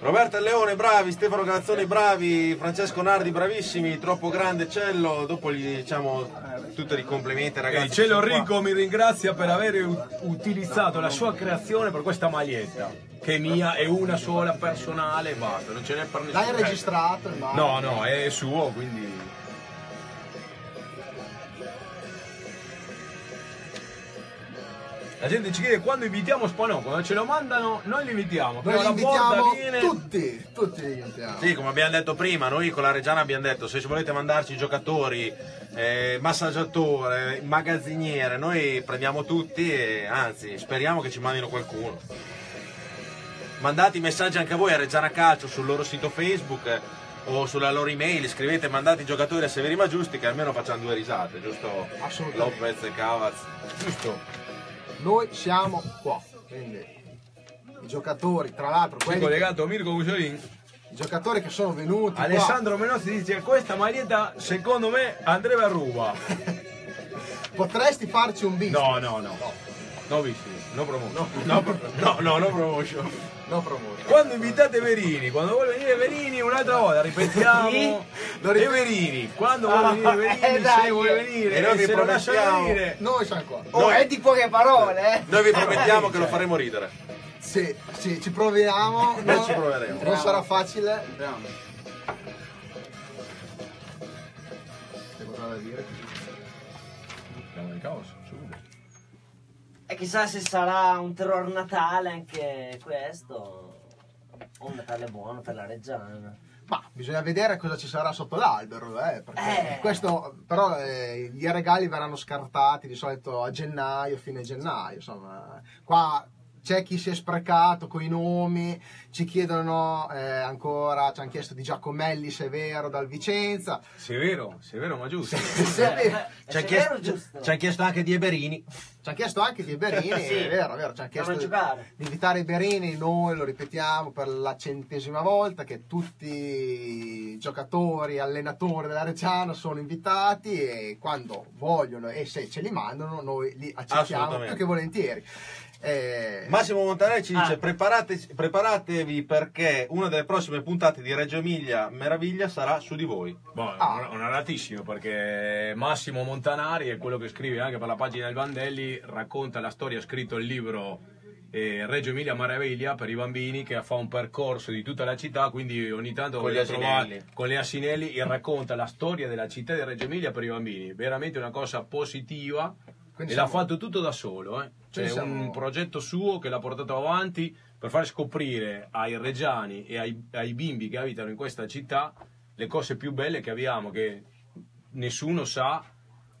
Roberto Leone, bravi, Stefano Galazzoni, bravi, Francesco Nardi, bravissimi, troppo grande Cello. Dopo gli diciamo tutti i complimenti, ragazzi. Il cielo sono qua. ricco mi ringrazia per aver utilizzato la sua creazione per questa maglietta, che è mia, è una sola personale, basta, non ce n'è per nessuno. L'hai registrato? No, no, è suo, quindi. La gente ci chiede quando invitiamo Spanò, quando ce lo mandano noi li invitiamo, Noi però li la invitiamo porta viene... tutti, tutti li invitiamo. Sì, come abbiamo detto prima, noi con la Reggiana abbiamo detto se volete mandarci giocatori, eh, massaggiatore, magazziniere, noi prendiamo tutti e anzi speriamo che ci mandino qualcuno. Mandate i messaggi anche voi a Reggiana Calcio sul loro sito Facebook eh, o sulla loro email, scrivete mandate i giocatori a Severi Giusti che almeno facciano due risate, giusto? Assolutamente. Lopez e Cavaz. Giusto. Noi siamo qua. Quindi i giocatori, tra l'altro, quelli, collegato Mirko Cuciolin. i giocatori che sono venuti qua, Alessandro Menozzi dice questa maglietta secondo me andrebbe a ruba. potresti farci un bis. No, no, no. No business, no promotion. No, no, no, no promotion. No promotion. Quando invitate Verini, quando vuole venire Verini un'altra volta, ripetiamo. Lo E ripet- Verini, quando vuole venire Verini, eh, dai. se vuole venire, E noi vi se lo lascia promettiamo- venire. Noi siamo qua. Oh, è di poche parole, eh. Noi vi promettiamo che lo faremo ridere. Sì, sì, ci proviamo. Noi no- ci proveremo. Non sarà facile. C'è qualcosa da dire? Andiamo di caos. E chissà se sarà un terror Natale anche questo. O un Natale buono per la Reggiana. Ma bisogna vedere cosa ci sarà sotto l'albero, eh, perché Eh. questo però eh, gli regali verranno scartati di solito a gennaio, fine gennaio, insomma. Qua c'è chi si è sprecato con i nomi, ci chiedono eh, ancora, ci hanno chiesto di Giacomelli Severo dal Vicenza. Severo, severo ma giusto. Sì, è vero. Ci ha È chiesto, vero, giusto? ci ha chiesto anche di Eberini. Ci hanno chiesto anche di Berini, Sì. è vero, è vero, ci hanno chiesto di, di invitare i Berini, noi lo ripetiamo per la centesima volta che tutti i giocatori, allenatori della Reggiana sono invitati e quando vogliono e se ce li mandano noi li accettiamo più che volentieri. Eh, Massimo Montanelli ci dice Ah. "Preparate- preparatevi perché una delle prossime puntate di Reggio Emilia Meraviglia sarà su di voi. Boh, Ah. onoratissimo perché Massimo Montanari è quello che scrive anche per la pagina del Vandelli, racconta la storia, ha scritto il libro eh, Reggio Emilia Maraviglia per i bambini che fa un percorso di tutta la città, quindi ogni tanto Con trovare- asinelli. con le asinelli e racconta la storia della città di Reggio Emilia per i bambini, veramente una cosa positiva Quindi e l'ha fatto tutto da solo, eh. C'è Quindi siamo- un progetto suo che l'ha portato avanti per far scoprire ai reggiani e ai, ai bimbi che abitano in questa città le cose più belle che abbiamo, che nessuno sa.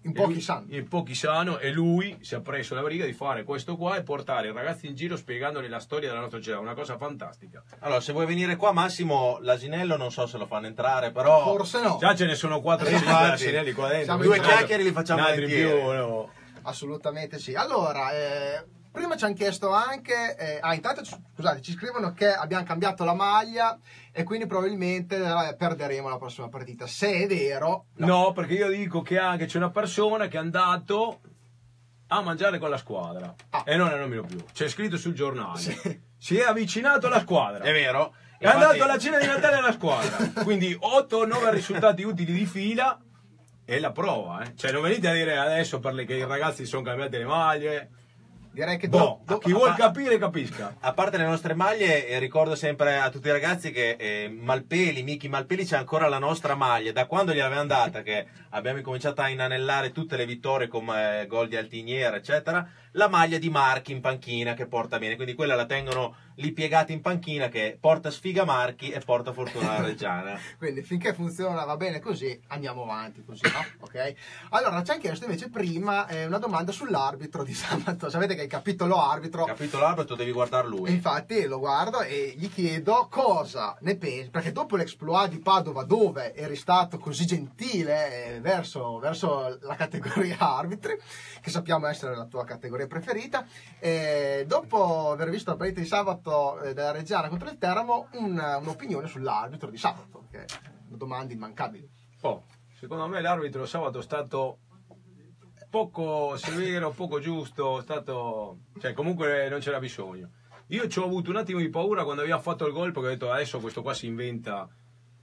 in pochi lui- sanno. In pochi sanno e lui si è preso la briga di fare questo qua e portare i ragazzi in giro spiegandogli la storia della nostra città, una cosa fantastica. Allora, se vuoi venire qua Massimo, l'asinello non so se lo fanno entrare, però Forse no, Già ce ne sono 4 5 Infatti. asinelli qua dentro. Siamo due chiacchiere li facciamo più, no. Assolutamente sì. Allora, eh, prima ci hanno chiesto anche, eh, ah intanto scusate, ci scrivono che abbiamo cambiato la maglia e quindi probabilmente eh, perderemo la prossima partita. Se è vero, No. perché io dico che anche c'è una persona che è andato a mangiare con la squadra Ah. e non la nomino più. C'è scritto sul giornale. Si è avvicinato alla squadra. è vero. È andato alla cena di Natale alla squadra. Quindi 8-9 risultati utili di fila e la prova. Eh. Cioè non venite a dire adesso per le, che i ragazzi sono cambiate le maglie. direi che Boh, do- do- chi vuol capire capisca. A parte le nostre maglie, eh, ricordo sempre a tutti i ragazzi che eh, Malpeli, Miki Malpeli c'è ancora la nostra maglia. Da quando gliel'avevamo data, che abbiamo incominciato a inanellare tutte le vittorie come eh, gol di Altiniera, eccetera, la maglia di Marchi in panchina che porta bene. Quindi quella la tengono lì piegati in panchina che porta sfiga Marchi e porta fortuna alla Reggiana. Quindi finché funziona va bene così, andiamo avanti così, no? Ok? Allora, ci hanno chiesto invece prima eh, una domanda sull'arbitro di sabato. Sapete che il capitolo arbitro Capitolo arbitro, devi guardare E lui. infatti lo guardo e gli chiedo cosa ne pensi, perché dopo l'exploit di Padova, dove eri stato così gentile eh, verso, verso la categoria arbitri, che sappiamo essere la tua categoria preferita, eh, dopo aver visto la partita di sabato eh, della Reggiana contro il Teramo, un- un'opinione sull'arbitro di sabato, che è una domanda immancabile. Oh, secondo me l'arbitro sabato è stato poco severo, poco giusto, stato... cioè comunque non c'era bisogno. Io ci ho avuto un attimo di paura quando aveva fatto il gol perché ho detto adesso questo qua si inventa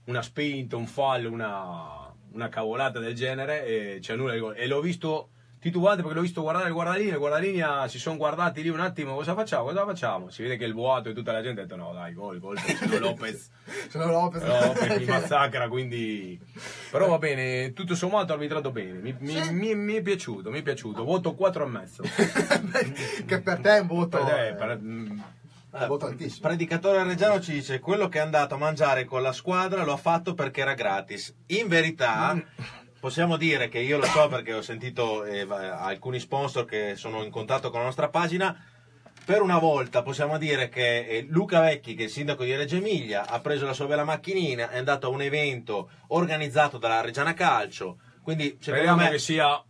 una spinta, un fallo, una, una cavolata del genere e c'è nulla di gol. E l'ho visto titubante perché l'ho visto guardare il guardalinea, il guardalinea si sono guardati lì un attimo, cosa facciamo, cosa facciamo? Si vede che il boato e tutta la gente ha detto no dai, gol, gol, sono Lopez. Sono Lopez. Lopez mi massacra, quindi... Però va bene, tutto sommato ha arbitrato bene, mi, mi- Sì. mi- mi è piaciuto, mi è piaciuto, voto 4 e mezzo. che per te è un voto, Per te, eh, per- mm, altissimo. Predicatore Reggiano ci dice quello che è andato a mangiare con la squadra lo ha fatto perché era gratis. In verità possiamo dire che io lo so perché ho sentito eh, alcuni sponsor che sono in contatto con la nostra pagina. Per una volta possiamo dire che eh, Luca Vecchi, che è il sindaco di Reggio Emilia, ha preso la sua bella macchinina, è andato a un evento organizzato dalla Reggiana Calcio. Quindi speriamo me che sia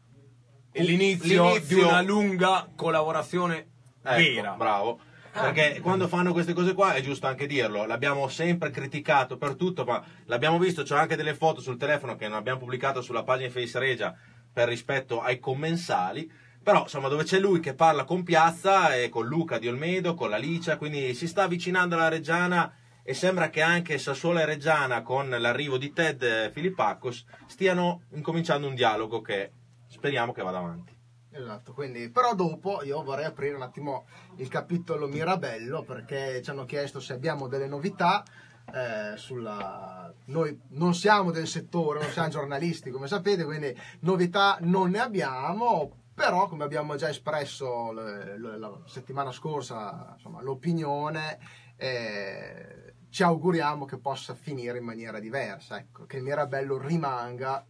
l'inizio, l'inizio- di una lunga collaborazione Ecco, vera. Bravo. Perché quando fanno queste cose qua è giusto anche dirlo, l'abbiamo sempre criticato per tutto, ma l'abbiamo visto, c'ho anche delle foto sul telefono che non abbiamo pubblicato sulla pagina Face Regia per rispetto ai commensali, però insomma dove c'è lui che parla con Piazza e con Luca di Olmedo, con la Licia, quindi si sta avvicinando alla Reggiana e sembra che anche Sassuolo e Reggiana con l'arrivo di Ted Filippacos stiano incominciando un dialogo che speriamo che vada avanti. Esatto, quindi, però dopo io vorrei aprire un attimo il capitolo Mirabello perché ci hanno chiesto se abbiamo delle novità eh, sulla... Noi non siamo del settore, non siamo giornalisti come sapete, quindi novità non ne abbiamo, però come abbiamo già espresso le- le- la settimana scorsa insomma, l'opinione, eh, ci auguriamo che possa finire in maniera diversa, ecco, che Mirabello rimanga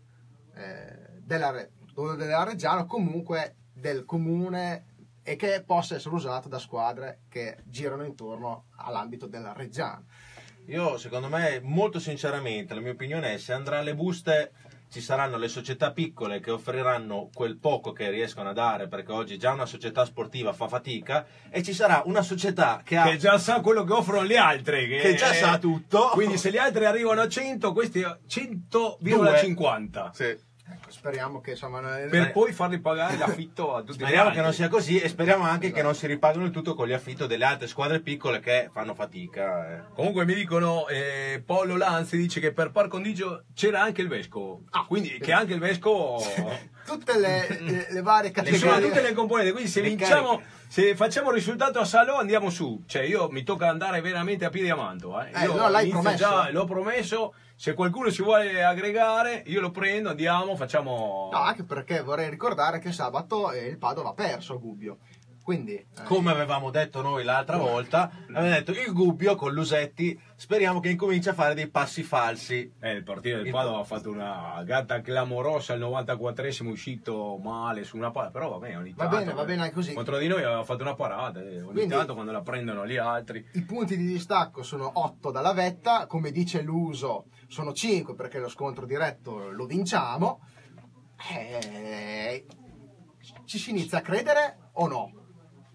eh, della, o della Reggiana o comunque del comune e che possa essere usato da squadre che girano intorno all'ambito della Reggiana. Io, secondo me, molto sinceramente, la mia opinione è se andrà alle buste ci saranno le società piccole che offriranno quel poco che riescono a dare, perché oggi già una società sportiva fa fatica, e ci sarà una società che, ha, Che già sa quello che offrono le altre. Che, che già sa tutto. Quindi se gli altri arrivano a 100, questi 100,50. Sì. Ecco, speriamo che insomma, Per poi farli pagare l'affitto a tutti Speriamo che non sia così e speriamo anche che non si ripagano il tutto con gli affitto delle altre squadre piccole che fanno fatica. eh. Comunque mi dicono, eh, Paolo Lanzi dice che per par condicio c'era anche il vescovo. Ah, quindi che anche il vescovo... tutte le, le- le varie Ci sono categorie. tutte le componenti, quindi se Le vinciamo, cariche. se facciamo il risultato a Salò andiamo su. Cioè io mi tocca andare veramente a piedi a manto. Eh. Eh, Io no, l'hai promesso. già, l'ho promesso. Se qualcuno si vuole aggregare, io lo prendo, andiamo, facciamo... No, anche perché vorrei ricordare che sabato eh, il Padova ha perso a Gubbio. Quindi, eh, Come avevamo detto noi l'altra volta, avevamo detto il Gubbio con Lusetti, speriamo che incominci a fare dei passi falsi. Eh, il partito del Padova ha fatto una gatta clamorosa al 94esimo, uscito male su una parata, però va bene, ogni Va tanto, bene, va bene anche così. Contro di noi aveva fatto una parata, eh, ogni Quindi- tanto quando la prendono gli altri. I punti di distacco sono 8 dalla vetta, come dice l'uso sono 5 perché lo scontro diretto lo vinciamo. Eh, ci si inizia a credere o no?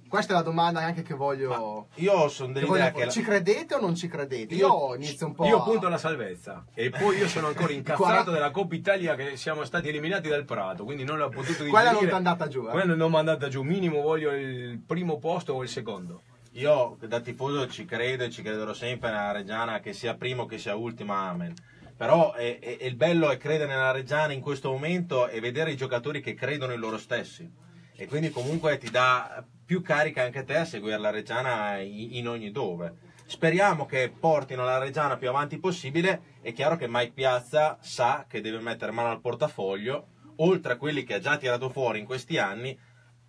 Questa è la domanda anche che voglio... Io sono che dell'idea voglio- che... la- Ci credete o non ci credete? Io, inizio un po' Io a- punto alla salvezza e poi io sono ancora incazzato Guarda- della Coppa Italia che siamo stati eliminati dal Prato, quindi non l'ho potuto digerire. Quella non è andata giù, eh? Quella non mi è andata giù, minimo voglio il primo posto o il secondo. Io da tifoso ci credo e ci crederò sempre nella Reggiana, che sia primo che sia ultima, amen. Però è, è- è il bello è credere nella Reggiana in questo momento e vedere i giocatori che credono in loro stessi. e quindi comunque ti dà più carica anche te a seguire la Reggiana in, in ogni dove. Speriamo che portino la Reggiana più avanti possibile. È chiaro che Mike Piazza sa che deve mettere mano al portafoglio, oltre a quelli che ha già tirato fuori in questi anni,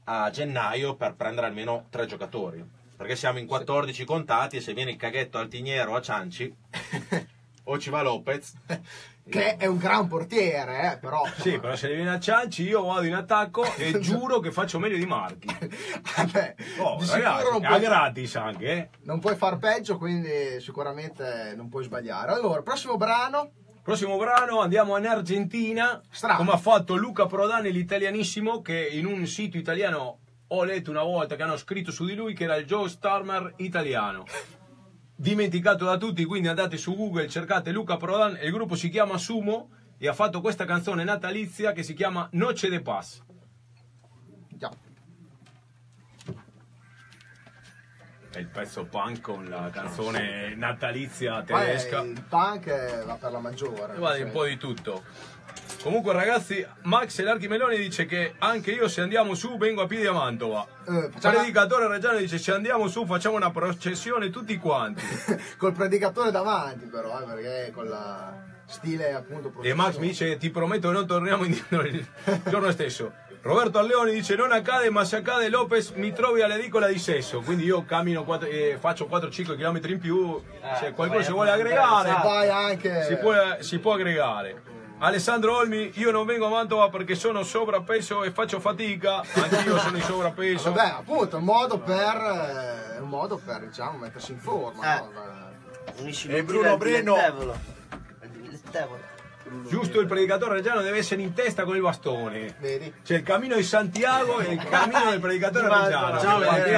a gennaio per prendere almeno tre giocatori. Perché siamo in 14 contati e se viene il caghetto Altiniero a Cianci o ci va Lopez che è un gran portiere, eh, però. Sì, però se viene a Cianci io vado in attacco e giuro che faccio meglio di Marchi. Vabbè, Oh, di ragazzi, non puoi, gratis anche, eh. non puoi far peggio, quindi sicuramente non puoi sbagliare. Allora, prossimo brano. Prossimo brano andiamo in Argentina, Strano. come ha fatto Luca Prodani, l'italianissimo, che in un sito italiano ho letto una volta che hanno scritto su di lui che era il Joe Starmer italiano. Dimenticato da tutti, quindi andate su Google, cercate Luca Prodan, il gruppo si chiama Sumo e ha fatto questa canzone natalizia che si chiama Noce de Paz. Già. È il pezzo punk con la canzone natalizia tedesca. il punk va per la maggiore. Vale un po' di tutto. Comunque ragazzi, Max Meloni dice che anche io se andiamo su vengo a piedi a Mantova. Eh, Predicatore Reggiano dice se andiamo su facciamo una processione tutti quanti. Col predicatore davanti, però, eh, perché con la stile appunto E Max mi dice ti prometto che non torniamo indietro il giorno stesso. Roberto Alleoni dice non accade ma se accade Lopez mi trovi all'edicola di Sesso. Quindi io cammino quattro- eh, faccio 4-5 km in più. Se qualcuno si vuole aggregare si può, si può aggregare. Alessandro Olmi, io non vengo a Mantova perché sono sovrappeso e faccio fatica, anch'io sono in sovrappeso. Vabbè, appunto, è un modo per. eh, un modo per, diciamo, mettersi in forma. Eh. no? Unisci E Bruno Breno-. Al dilettevole. Giusto il predicatore reggiano deve essere in testa con il bastone. Vedi? C'è il cammino di Santiago e il cammino del predicatore reggiano. Ciao, vedete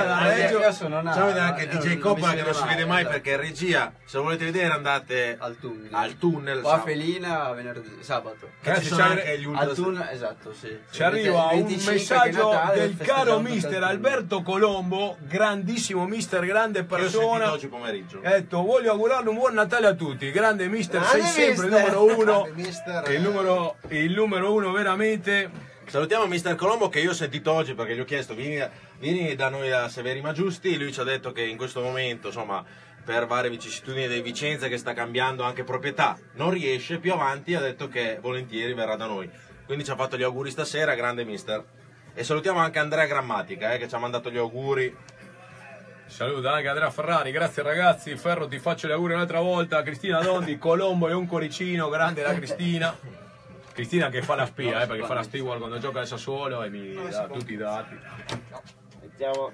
anche eh, DJ Coppola che non si vede mai perché regia. Se lo volete vedere andate al tunnel. al tunnel. Qua a Felina venerdì, sabato. c'è- anche gli ultra Al tunnel, esatto, sì. Ci arriva un 25 messaggio del caro mister. Alberto Colombo, grandissimo mister, grande persona. oggi pomeriggio. Ha detto voglio augurarle un buon Natale a tutti, grande mister, sei sempre il numero uno. Mister, Il eh. numero, il numero uno veramente. Salutiamo Mister Colombo che io ho sentito oggi perché gli ho chiesto vieni, vieni da noi a Severi Ma Giusti, lui ci ha detto che in questo momento insomma per varie vicissitudini di Vicenza che sta cambiando anche proprietà non riesce, più avanti ha detto che volentieri verrà da noi. Quindi ci ha fatto gli auguri stasera, grande mister. E salutiamo anche Andrea Grammatica eh, che ci ha mandato gli auguri. Saluta anche Andrea Ferrari, grazie ragazzi. Ferro ti faccio gli auguri un'altra volta. Cristina Dondi, Colombo e un cuoricino, grande la Cristina. Cristina che fa la spia, eh, perché fa la steward quando gioca al Sassuolo e mi dà tutti i dati. Mettiamo.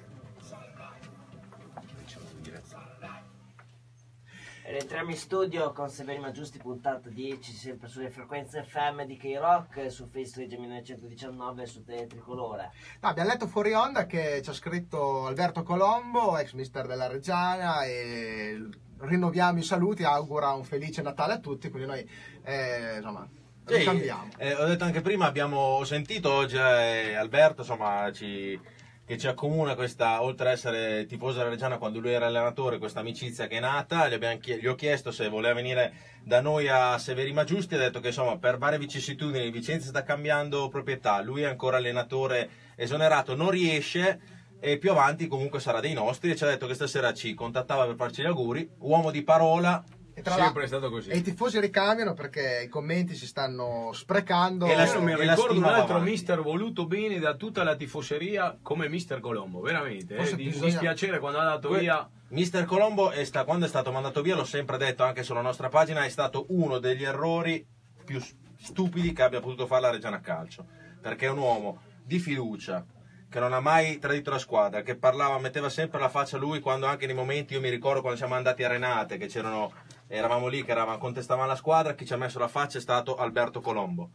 Rientriamo in studio con Severino Giusti, puntata 10, sempre sulle frequenze FM di K-Rock, su Face Reggio 1919 e su Tele Tricolore. No, abbiamo letto fuori onda che ci ha scritto Alberto Colombo, ex mister della Reggiana, e rinnoviamo i saluti, augura un felice Natale a tutti, quindi noi eh, insomma Sì, cambiamo. eh, ho detto anche prima, abbiamo sentito oggi eh, Alberto insomma, ci- che ci accomuna questa, oltre ad essere tifoso della Reggiana quando lui era allenatore, questa amicizia che è nata. Gli, abbiamo gli ho chiesto se voleva venire da noi a Severi Ma Giusti, ha detto che insomma per varie vicissitudini Vicenza sta cambiando proprietà, lui è ancora allenatore esonerato, non riesce e più avanti comunque sarà dei nostri e ci ha detto che stasera ci contattava per farci gli auguri, uomo di parola. E tra Sempre è l'altro stato così. e i tifosi ricambiano perché i commenti si stanno sprecando. E la- Adesso mi ricordo un altro avanti. mister voluto bene da tutta la tifoseria come mister Colombo, veramente. Eh, di bisogna- dispiacere quando è andato Que- via. Mister Colombo è sta- quando è stato mandato via, l'ho sempre detto anche sulla nostra pagina, è stato uno degli errori più stupidi che abbia potuto fare la Reggiana Calcio. Perché è un uomo di fiducia, che non ha mai tradito la squadra, che parlava, metteva sempre la faccia a lui quando anche nei momenti, io mi ricordo quando siamo andati a Renate, che c'erano, eravamo lì, che eravamo, contestavamo la squadra, chi ci ha messo la faccia è stato Alberto Colombo.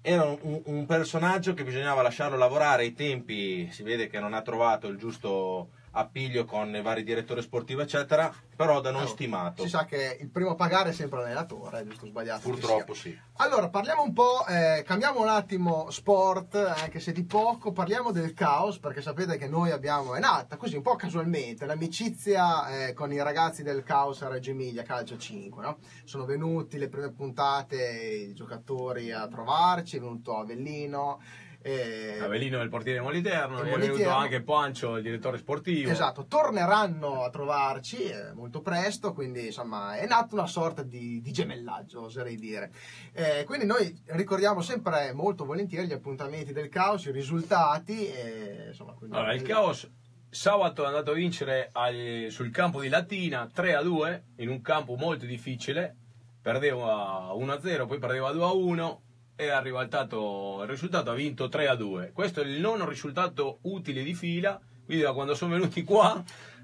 Era un, un personaggio che bisognava lasciarlo lavorare ai tempi si vede che non ha trovato il giusto appiglio con i vari direttori sportivi eccetera però da noi Oh, stimato Si sa che il primo a pagare è sempre l'allenatore, giusto sbagliato? purtroppo sì Allora, parliamo un po', eh, cambiamo un attimo sport, anche se di poco, parliamo del caos, perché sapete che noi abbiamo, è nata così un po' casualmente, l'amicizia eh, con i ragazzi del caos a Reggio Emilia, Calcio 5, no? Sono venuti le prime puntate i giocatori a trovarci, è venuto Avellino, eh, Avellino è il portiere Moliterno, è venuto anche Pancio, il direttore sportivo. Esatto, torneranno a trovarci eh, molto presto, quindi insomma è nata una sorta di, di gemellaggio, oserei dire. Eh, quindi noi ricordiamo sempre molto volentieri gli appuntamenti del caos, i risultati. E, insomma, quindi- Allora, il Caos sabato è andato a vincere al- sul campo di Latina 3 a 2 in un campo molto difficile. Perdeva 1 a 0, poi perdeva 2 a 1 e ha ribaltato il risultato, ha vinto 3 a 2. Questo è il nono risultato utile di fila, quindi da quando sono venuti qua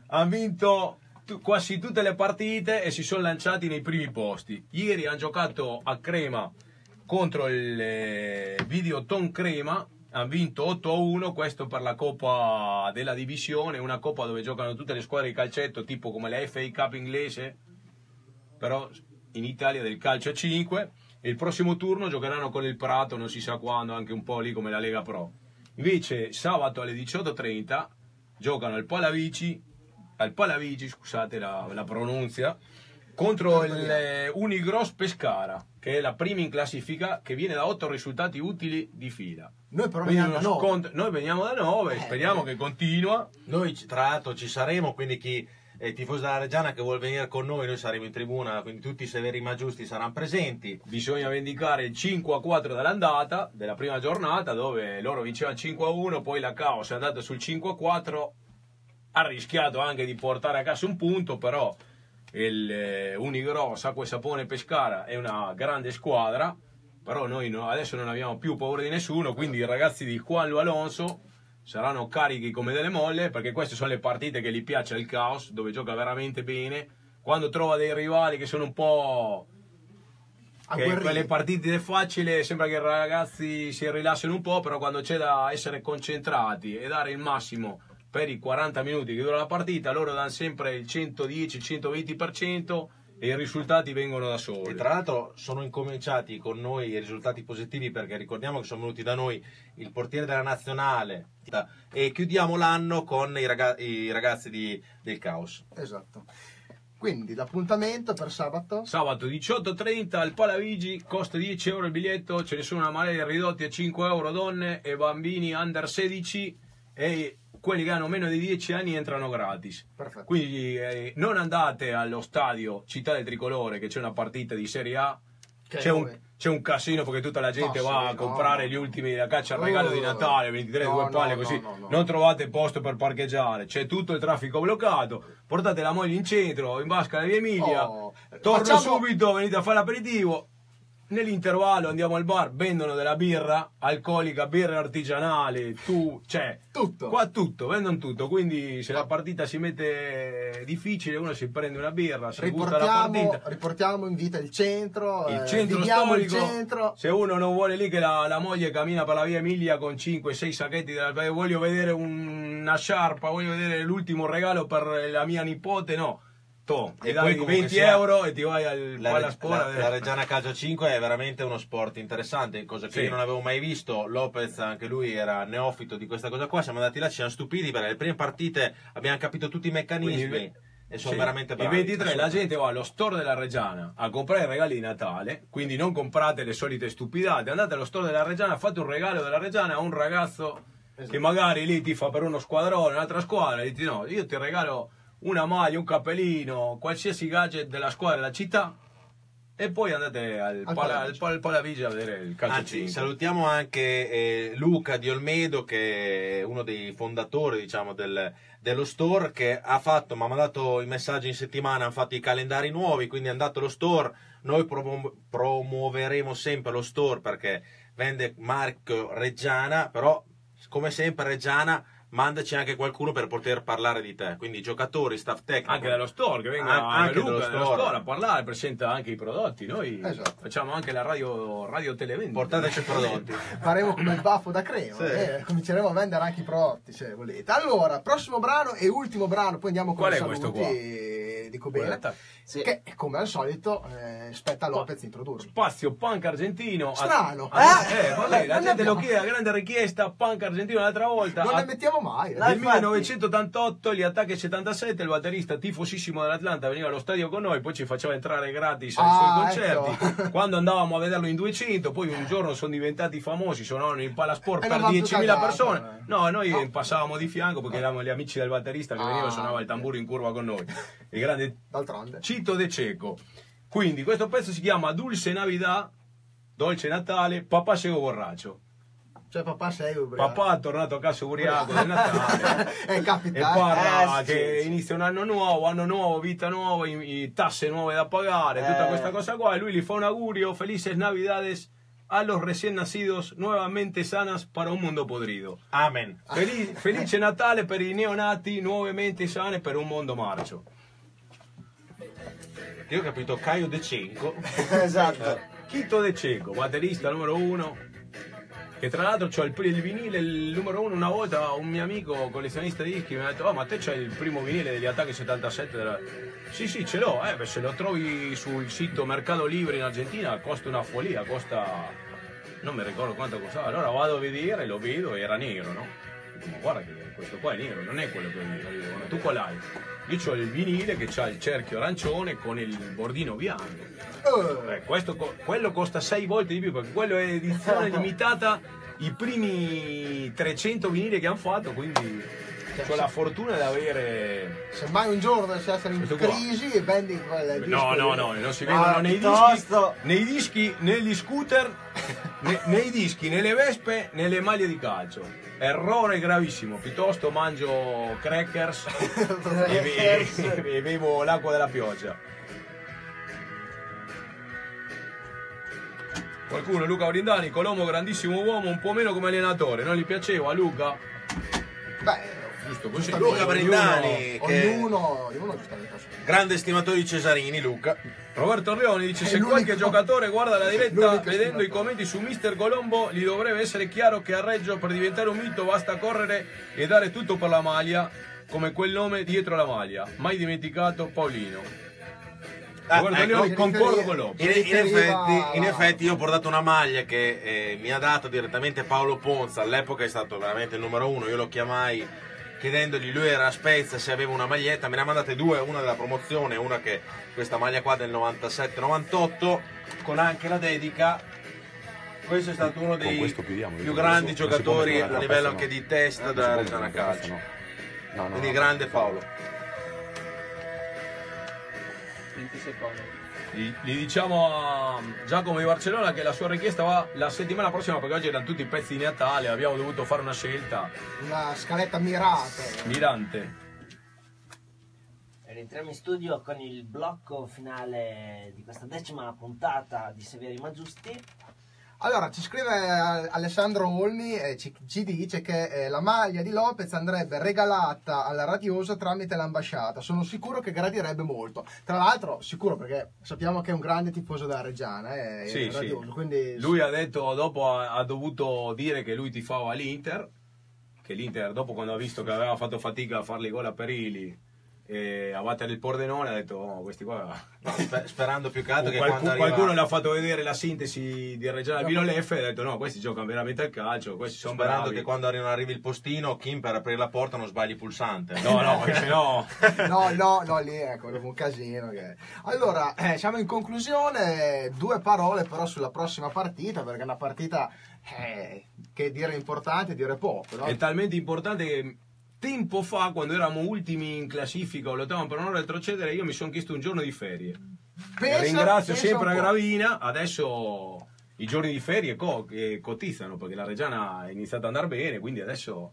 hanno vinto tu- quasi tutte le partite e si sono lanciati nei primi posti. Ieri hanno giocato a Crema contro il eh, Video Ton Crema hanno vinto 8 a 1 questo per la Coppa della Divisione una Coppa dove giocano tutte le squadre di calcetto tipo come la FA Cup inglese però in Italia del calcio a 5 e il prossimo turno giocheranno con il Prato non si sa quando anche un po' lì come la Lega Pro invece sabato alle 18.30 giocano al Palavici al Palavici scusate la, la pronunzia contro il eh, Unigros Pescara che è la prima in classifica che viene da 8 risultati utili di fila Noi però veniamo da noi. scontro- noi veniamo da 9 Eh, speriamo eh. che continua Noi tra l'altro ci saremo, quindi chi è tifoso della Reggiana che vuole venire con noi, noi saremo in tribuna, quindi tutti i severi ma giusti saranno presenti. bisogna vendicare il 5 a 4 dall'andata della prima giornata dove loro vincevano 5 a 1 poi la Caos è andata sul 5 a 4 ha rischiato anche di portare a casa un punto però il eh, Unigros Acqua e Sapone Pescara è una grande squadra però noi no- adesso non abbiamo più paura di nessuno quindi i ragazzi di Juan Lu Alonso saranno carichi come delle molle perché queste sono le partite che gli piace al Caos dove gioca veramente bene. Quando trova dei rivali che sono un po' che quelle partite facili sembra che i ragazzi si rilassino un po', però quando c'è da essere concentrati e dare il massimo per i 40 minuti che dura la partita, loro danno sempre il 110, il 120% e i risultati vengono da soli. E tra l'altro sono incominciati con noi i risultati positivi perché ricordiamo che sono venuti da noi il portiere della nazionale e chiudiamo l'anno con i, raga- i ragazzi di- del Caos. Esatto. Quindi l'appuntamento per sabato? Sabato 18.30 al Palavigi, costa 10 euro il biglietto, ce ne sono una marea ridotti a 5 euro donne e bambini under 16 e quelli che hanno meno di 10 anni entrano gratis. Perfetto. Quindi eh, non andate allo stadio Città del Tricolore che c'è una partita di Serie A, Che c'è un, c'è un casino perché tutta la gente Ah, va a comprare no. gli ultimi la caccia al regalo di Oh. Natale, 23 No, due palle no, così, no, no. non trovate posto per parcheggiare, c'è tutto il traffico bloccato, portate la moglie in centro, in vasca via Emilia, Oh, torno facciamo- subito, venite a fare l'aperitivo. Nell'intervallo andiamo al bar, vendono della birra alcolica, birra artigianale, tu, cioè, Tutto. qua tutto, vendono tutto. Quindi se la partita si mette difficile, uno si prende una birra, si gusta la Riportiamo, partita. riportiamo in vita il centro, Il eh, centro viviamo il storico, centro. se uno non vuole lì che la, la moglie cammina per la via Emilia con 5-6 sacchetti, della, voglio vedere un- una sciarpa, voglio vedere l'ultimo regalo per la mia nipote, no. E poi dai comunque 20 sia, euro e ti vai al La, alla sport. la- la Reggiana Calcio 5 è veramente uno sport interessante, cosa che Sì. io non avevo mai visto. Lopez, anche lui era neofito di questa cosa qua. Siamo andati là, ci siamo stupiti perché le prime partite abbiamo capito tutti i meccanismi Quindi, e sono Sì. veramente bravi. Il 23 la gente va allo store della Reggiana a comprare i regali di Natale, quindi non comprate le solite stupidate, andate allo store della Reggiana, fate un regalo della Reggiana a un ragazzo che magari lì ti fa per uno squadrone, un'altra squadra, e dici no, io ti regalo una maglia, un cappellino, qualsiasi gadget della squadra della città e poi andate al, Al pala, Palavigi. al, pal- al Palavigi a vedere il calcio Anzi, 5. salutiamo anche eh, Luca di Olmedo, che è uno dei fondatori diciamo, del- dello store, che ha fatto, mi ha mandato i messaggi in settimana, hanno fatto i calendari nuovi, quindi è andato allo store. Noi promu- promuoveremo sempre lo store perché vende marchio Reggiana, però come sempre Reggiana mandaci anche qualcuno per poter parlare di te, quindi giocatori, staff tecnico. Anche dallo store, che venga An- anche Luca store. store a parlare, presenta anche i prodotti. Noi Esatto. facciamo anche la radio, radio televendita. Portateci i prodotti. Faremo come il baffo da crema, Sì. eh, cominceremo a vendere anche i prodotti se volete. Allora, prossimo brano e ultimo brano, poi andiamo con Qual i è questo saluti. che dico bene, Buona Sì. che come al solito eh, spetta a Lopez introdurlo. Spazio punk argentino. Strano. Ah, Eh, eh, vabbè, la gente lo abbiamo- chiede, grande richiesta, punk argentino l'altra volta. Non A- ne mettiamo mai. eh. No, Nel infatti. 1988, gli attacchi 77, il batterista tifosissimo dell'Atlanta veniva allo stadio con noi, poi ci faceva entrare gratis ai Ah, suoi concerti. ecco. Quando andavamo a vederlo in 200, poi un giorno sono diventati famosi, suonavano in Palasport E per non vanno più 10.000 cagato, persone. eh. No, noi No. passavamo di fianco perché eravamo gli amici del batterista che veniva e Ah, suonava il tamburo in curva con noi. Il grande D'altronde. Cito De Ceco. Quindi questo pezzo si chiama Dulce Navidad, Dolce Natale, Papà Sego Borraccio. Cioè papà sei ubriaco. Papà è tornato a casa ubriaco del Natale. È E capitato. parla Eh, sì, che sì. inizia un anno nuovo, anno nuovo, vita nuova, i- i tasse nuove da pagare, tutta Eh. questa cosa qua. E lui gli fa un augurio, felices navidades a los recién nacidos, nuevamente sanas para un mundo podrido. Amen. Feli- felice Natale per i neonati, nuovamente sane per un mondo marcio. Io ho capito Caio De Cenco. Esatto. Chito De Ceco, batterista numero uno. Che tra l'altro c'ho il, il vinile, il numero uno. Una volta un mio amico collezionista di dischi mi ha detto: Oh, ma te c'hai il primo vinile degli attacchi 77? della-" Sì, sì, ce l'ho, eh, beh, se lo trovi sul sito Mercado Libre in Argentina costa una follia, costa. Non mi ricordo quanto costava. Allora vado a vedere, lo vedo, era nero, no? Ma guarda che questo qua è nero, non è quello che ho io. Tu qual hai? Io ho il vinile che ha il cerchio arancione con il bordino bianco. Eh, Eh, questo quello costa 6 volte di più perché quello è edizione limitata i primi 300 vinili che hanno fatto quindi ho la fortuna di avere se mai un giorno dovessi essere in crisi e vendi quel no disco no lì. no non si Ah, vendono nei dischi piuttosto- nei dischi negli scooter ne- nei dischi nelle vespe nelle maglie di calcio. Errore gravissimo. Piuttosto mangio crackers e, be- e bevo l'acqua della pioggia. Qualcuno, Luca Brindani, Colombo grandissimo uomo, un po' meno come allenatore, non gli piaceva Luca? Beh, Giusto così. Luca Ognuno- Brindani, che ognuno, ognuno giustamente grande stimatore di Cesarini, Luca. Roberto Leoni dice È se qualche giocatore guarda la diretta vedendo i stimatore. commenti su Mister Colombo gli dovrebbe essere chiaro che a Reggio per diventare un mito basta correre e dare tutto per la maglia come quel nome dietro la maglia mai dimenticato Paolino Ah, ecco. Concordo con Lopez In, in effetti, in effetti io ho portato una maglia che eh, mi ha dato direttamente Paolo Ponza, all'epoca è stato veramente il numero uno, io lo chiamai chiedendogli, lui era a Spezia se aveva una maglietta, me ne ha mandate due, una della promozione, una che questa maglia qua del 97-98 con anche la dedica. Questo è stato uno dei chiudiamo, più grandi può giocatori a livello anche no. di testa si della Reggiana Calcio. no. No, Quindi grande. Paolo. 20 secondi. Gli, diciamo a Giacomo di Barcellona che la sua richiesta va la settimana prossima perché oggi erano tutti i pezzi di Natale abbiamo dovuto fare una scelta una scaletta mirata. mirante Rientriamo in studio con il blocco finale di questa decima puntata di Severi ma Giusti. Allora, ci scrive eh, Alessandro Olmi e ci, ci dice che eh, la maglia di Lopez andrebbe regalata alla radiosa tramite l'ambasciata. Sono sicuro che gradirebbe molto. Tra l'altro, sicuro perché sappiamo che è un grande tifoso della Reggiana, eh, Sì, il sì. radioso, quindi Lui ha detto, dopo ha, ha dovuto dire che lui tifava l'Inter, che l'Inter dopo quando ha visto che aveva fatto fatica a farli gol a Perilli e a battere il Pordenone ha detto, oh, questi qua... Sperando più che altro che Qualcu- quando arriva... Qualcuno le ha fatto vedere la sintesi di Reggiana Vino Leffe e ha detto no, questi giocano veramente al calcio, questi sono Sperando bravi. che quando arrivi, arrivi il postino, Kim per aprire la porta non sbagli il pulsante. No, no, perché no... no, no, no, lì ecco, dopo un casino. Che... Allora, eh, siamo in conclusione. Due parole però sulla prossima partita, perché è una partita eh, che dire importante e dire poco. No? È talmente importante che tempo fa, quando eravamo ultimi in classifica o lottavamo per non retrocedere, io mi sono chiesto un giorno di ferie. Pensa- Ringrazio pensa sempre la. Gravina, adesso i giorni di ferie co- che cotizzano perché la Reggiana è iniziata ad andare bene, quindi adesso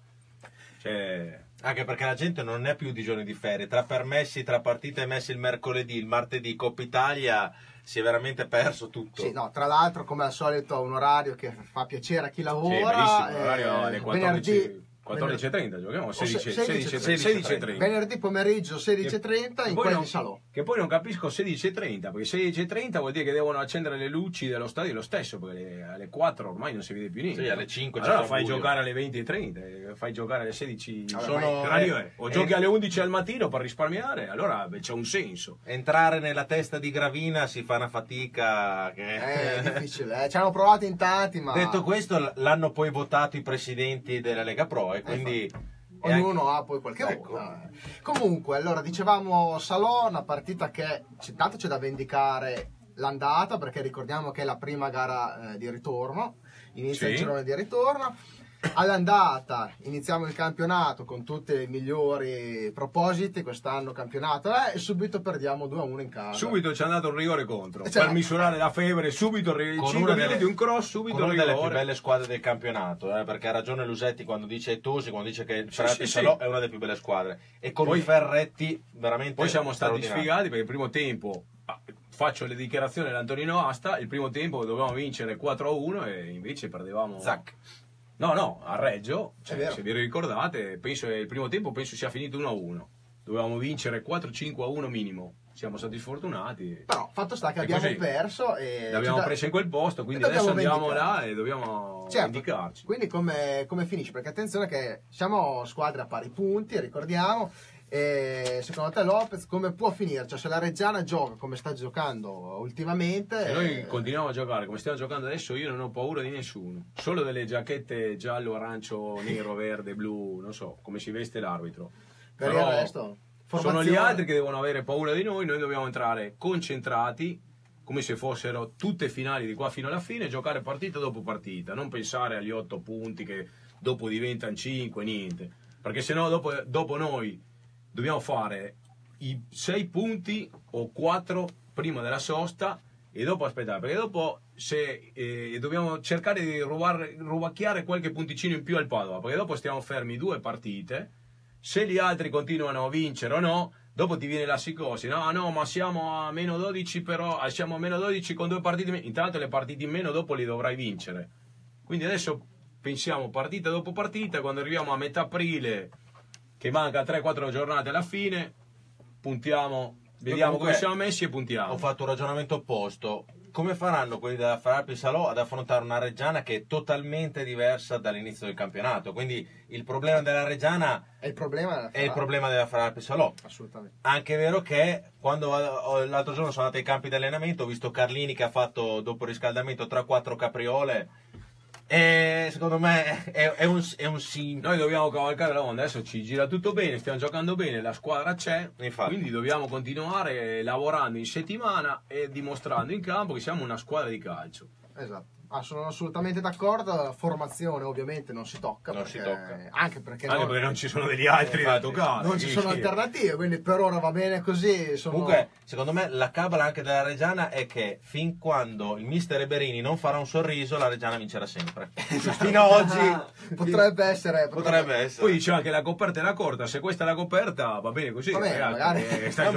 cioè, Anche perché la gente non è più di giorni di ferie, tra permessi, tra partite emesse il mercoledì, il martedì, Coppa Italia, si è veramente perso tutto. Sì, no, tra l'altro, come al solito, un orario che fa piacere a chi lavora. Sì, bellissimo, eh, l'orario alle 14. venerdì 14.30 giochiamo, O 16, se- 16, 16, 16.30. Venerdì pomeriggio 16.30 Che in quelli non, di Salò. Che poi non capisco 16.30, perché 16.30 vuol dire che devono accendere le luci dello stadio lo stesso, perché alle- alle 4 ormai non si vede più niente. Sì, alle 5 c'è Allora fai buio. giocare alle 20.30, eh, fai giocare alle 16. Sono- radio è? O eh, giochi eh, alle 11 al mattino per risparmiare, allora beh, c'è un senso. Entrare nella testa di Gravina si fa una fatica che... Eh, È difficile, eh. ci hanno provato in tanti, ma Detto questo, l'hanno poi votato i presidenti della Lega Pro e quindi... ognuno anche- ha poi qualche Ecco. voto. eh. Comunque, allora dicevamo Salò, una partita che tanto c'è da vendicare l'andata perché ricordiamo che è la prima gara eh, di ritorno, inizia Sì. il girone di ritorno. All'andata iniziamo il campionato con tutti i migliori propositi, quest'anno campionato eh, e subito perdiamo 2-1 in casa. Subito ci è andato un rigore contro Cioè- per misurare la febbre. Subito il Con 5 una minuti, delle- un cross, subito con una delle più rigore. belle squadre del campionato, eh, perché ha ragione Lusetti quando dice Tosi, quando dice che il Sì, Ferrati sì, Salò sì. è una delle più belle squadre. E con Poi- i Ferretti veramente Poi siamo stati sfigati perché il primo tempo ah, faccio le dichiarazioni dell'Antonino Asta. Il primo tempo dovevamo vincere 4-1 e invece perdevamo. Zac. No, no, a Reggio, cioè, se vi ricordate, penso che il primo tempo penso sia finito 1-1. Dovevamo vincere 4-5-1 minimo. Siamo stati sfortunati. Però fatto sta che È abbiamo così. perso e L'abbiamo ci da- presa in quel posto, quindi e adesso andiamo vendicare. là e dobbiamo Certo. indicarci. Quindi come, come finisce? Perché attenzione che siamo squadre a pari punti, ricordiamo. E secondo te Lopez come può finire? Cioè se la Reggiana gioca come sta giocando ultimamente... Se noi eh, continuiamo a giocare come stiamo giocando adesso, io non ho paura di nessuno. Solo delle giacchette giallo, arancio, nero, verde, blu, non so come si veste l'arbitro. per Però il resto... sono gli altri che devono avere paura di noi, noi dobbiamo entrare concentrati, come se fossero tutte finali di qua fino alla fine, giocare partita dopo partita, non pensare agli otto punti che dopo diventano cinque, niente. Perché sennò dopo, dopo noi dobbiamo fare i sei punti o quattro prima della sosta e dopo aspettare, perché dopo se eh, dobbiamo cercare di rubar- rubacchiare qualche punticino in più al Padova, perché dopo stiamo fermi due partite, se gli altri continuano a vincere o no, dopo ti viene la psicosi, no, no, ma siamo a meno 12 però, ah, siamo a meno 12 con due partite intanto le partite in meno dopo li dovrai vincere. Quindi adesso pensiamo partita dopo partita, quando arriviamo a metà aprile, che manca 3-4 giornate alla fine, puntiamo, vediamo comunque come siamo messi e puntiamo. Ho fatto un ragionamento opposto. Come faranno quelli della Ferrari Salò ad affrontare una Reggiana che è totalmente diversa dall'inizio del campionato? Quindi il problema della Reggiana È il problema della è il Ferrari. problema della Ferrari Salò. Assolutamente. Anche è vero che quando l'altro giorno sono andato ai campi di allenamento, ho visto Carlini che ha fatto dopo il riscaldamento 3-4 capriole. E secondo me è, è un, è un sì. Noi dobbiamo cavalcare la onda, adesso ci gira tutto bene, stiamo giocando bene, la squadra c'è, Infatti. quindi dobbiamo continuare lavorando in settimana e dimostrando in campo che siamo una squadra di calcio. Esatto. Ah, sono assolutamente d'accordo. La formazione ovviamente non si tocca. Non si perché- tocca. Anche perché, Anche non, perché non ci sono degli altri da Infatti, toccare. non ci sono alternative, quindi per ora va bene così. Sono... Comunque, secondo me la cabala anche della Reggiana è che fin quando il mister Eberini non farà un sorriso, la Reggiana vincerà sempre. Fino ad oggi potrebbe essere. potrebbe essere. Poi dice anche la coperta è la corta, se questa è la coperta va bene così, Va bene, magari- eh, È stai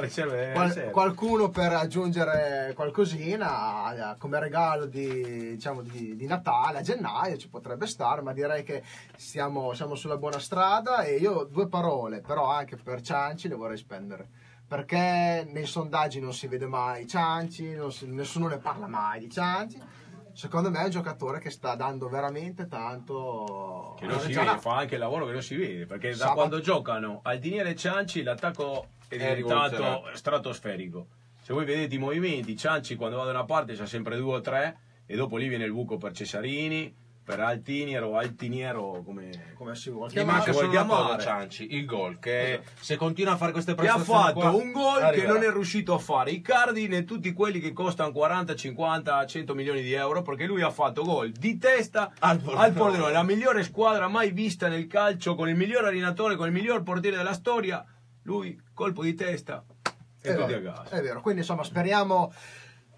riserve- Qual- riserve. qualcuno per aggiungere qualcosina eh, come regalo di, diciamo, di, di Natale a gennaio ci potrebbe stare, ma direi che siamo, siamo sulla buona strada e io due parole, però anche per Cianci le vorrei spendere. Perché nei sondaggi non si vede mai Cianci, non si- nessuno ne parla mai di Cianci. Secondo me è un giocatore che sta dando veramente tanto. che non alla si vede, fa anche il lavoro che non si vede, perché da Sabato- quando giocano Aldiniere e Cianci l'attacco è È diventato rivoluzionario. stratosferico. Se voi vedete i movimenti, Cianci quando va da una parte c'ha sempre due o tre e dopo lì viene il buco per Cesarini, per Altiniero o Altiniero come... Come si vuole chiamare. manca solo cosa, chiamare. Cianci, il gol, che se continua a fare queste Che ha prestazioni fatto qua, un gol che arriverà. non è riuscito a fare Icardi né tutti quelli che costano 40, 50, 100 milioni di euro perché lui ha fatto gol di testa Al Pordenone. La migliore squadra mai vista nel calcio con il miglior allenatore, con il miglior portiere della storia. Lui colpo di testa e È tutti a vero, casa. è vero, quindi insomma speriamo,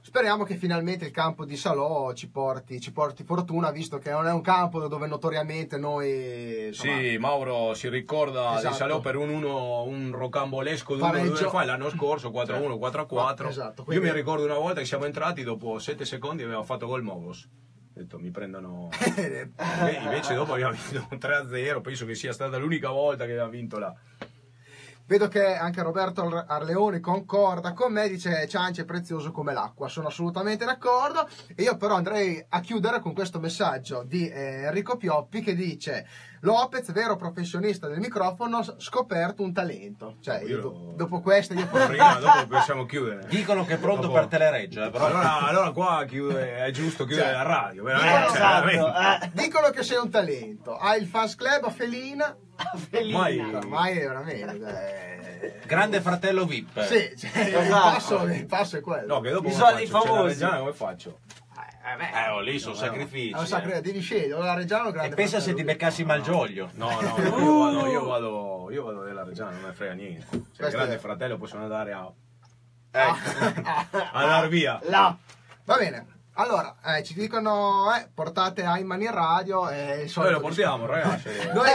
speriamo che finalmente il campo di Salò ci porti, ci porti fortuna, visto che non è un campo dove notoriamente noi... insomma, Sì, Mauro si ricorda Esatto. di Salò per un, uno, un rocambolesco. 2-2 fa l'anno scorso 4-1, 4-4. Esatto, Io quindi- mi ricordo una volta che siamo entrati dopo 7 secondi aveva fatto gol Mogos. Ho detto mi prendono. Invece dopo abbiamo vinto 3-0. Penso che sia stata l'unica volta che abbiamo vinto là. Vedo che anche Roberto Ar- Arleoni concorda con me, dice Cianci è prezioso come l'acqua, sono assolutamente d'accordo e io però andrei a chiudere con questo messaggio di eh, Enrico Pioppi che dice Lopez, vero professionista del microfono, scoperto un talento. Cioè, Io io dopo questa io Prima, dopo possiamo chiudere. Dicono che è pronto Dopo- per Telereggio, eh, però Allora, allora qua chiude- è giusto chiudere Cioè, la radio. Veramente, cioè, esatto. veramente. eh. Dicono che sei un talento, hai il fans club a Felina, Mai- ormai è veramente... eh, grande fratello VIP. Sì, cioè, il, Esatto. passo, il passo è quello. No, che dopo I come soldi faccio? C'è la famosi. Reggiana, come faccio? Eh, oh, lì sono sacrifici. Allora, sa, eh. devi scegliere, o la Reggiano o E grande pensa se ti beccassi Malgioglio. No, no, no, io vado, io vado, io vado nella Reggiana, non me ne frega niente. Cioè, il Questo grande è- fratello possono andare a, Ecco. andare via. Là. Va bene. Allora, eh, ci dicono, eh, portate Ayman in radio e il Noi lo portiamo, ragazzi. Noi-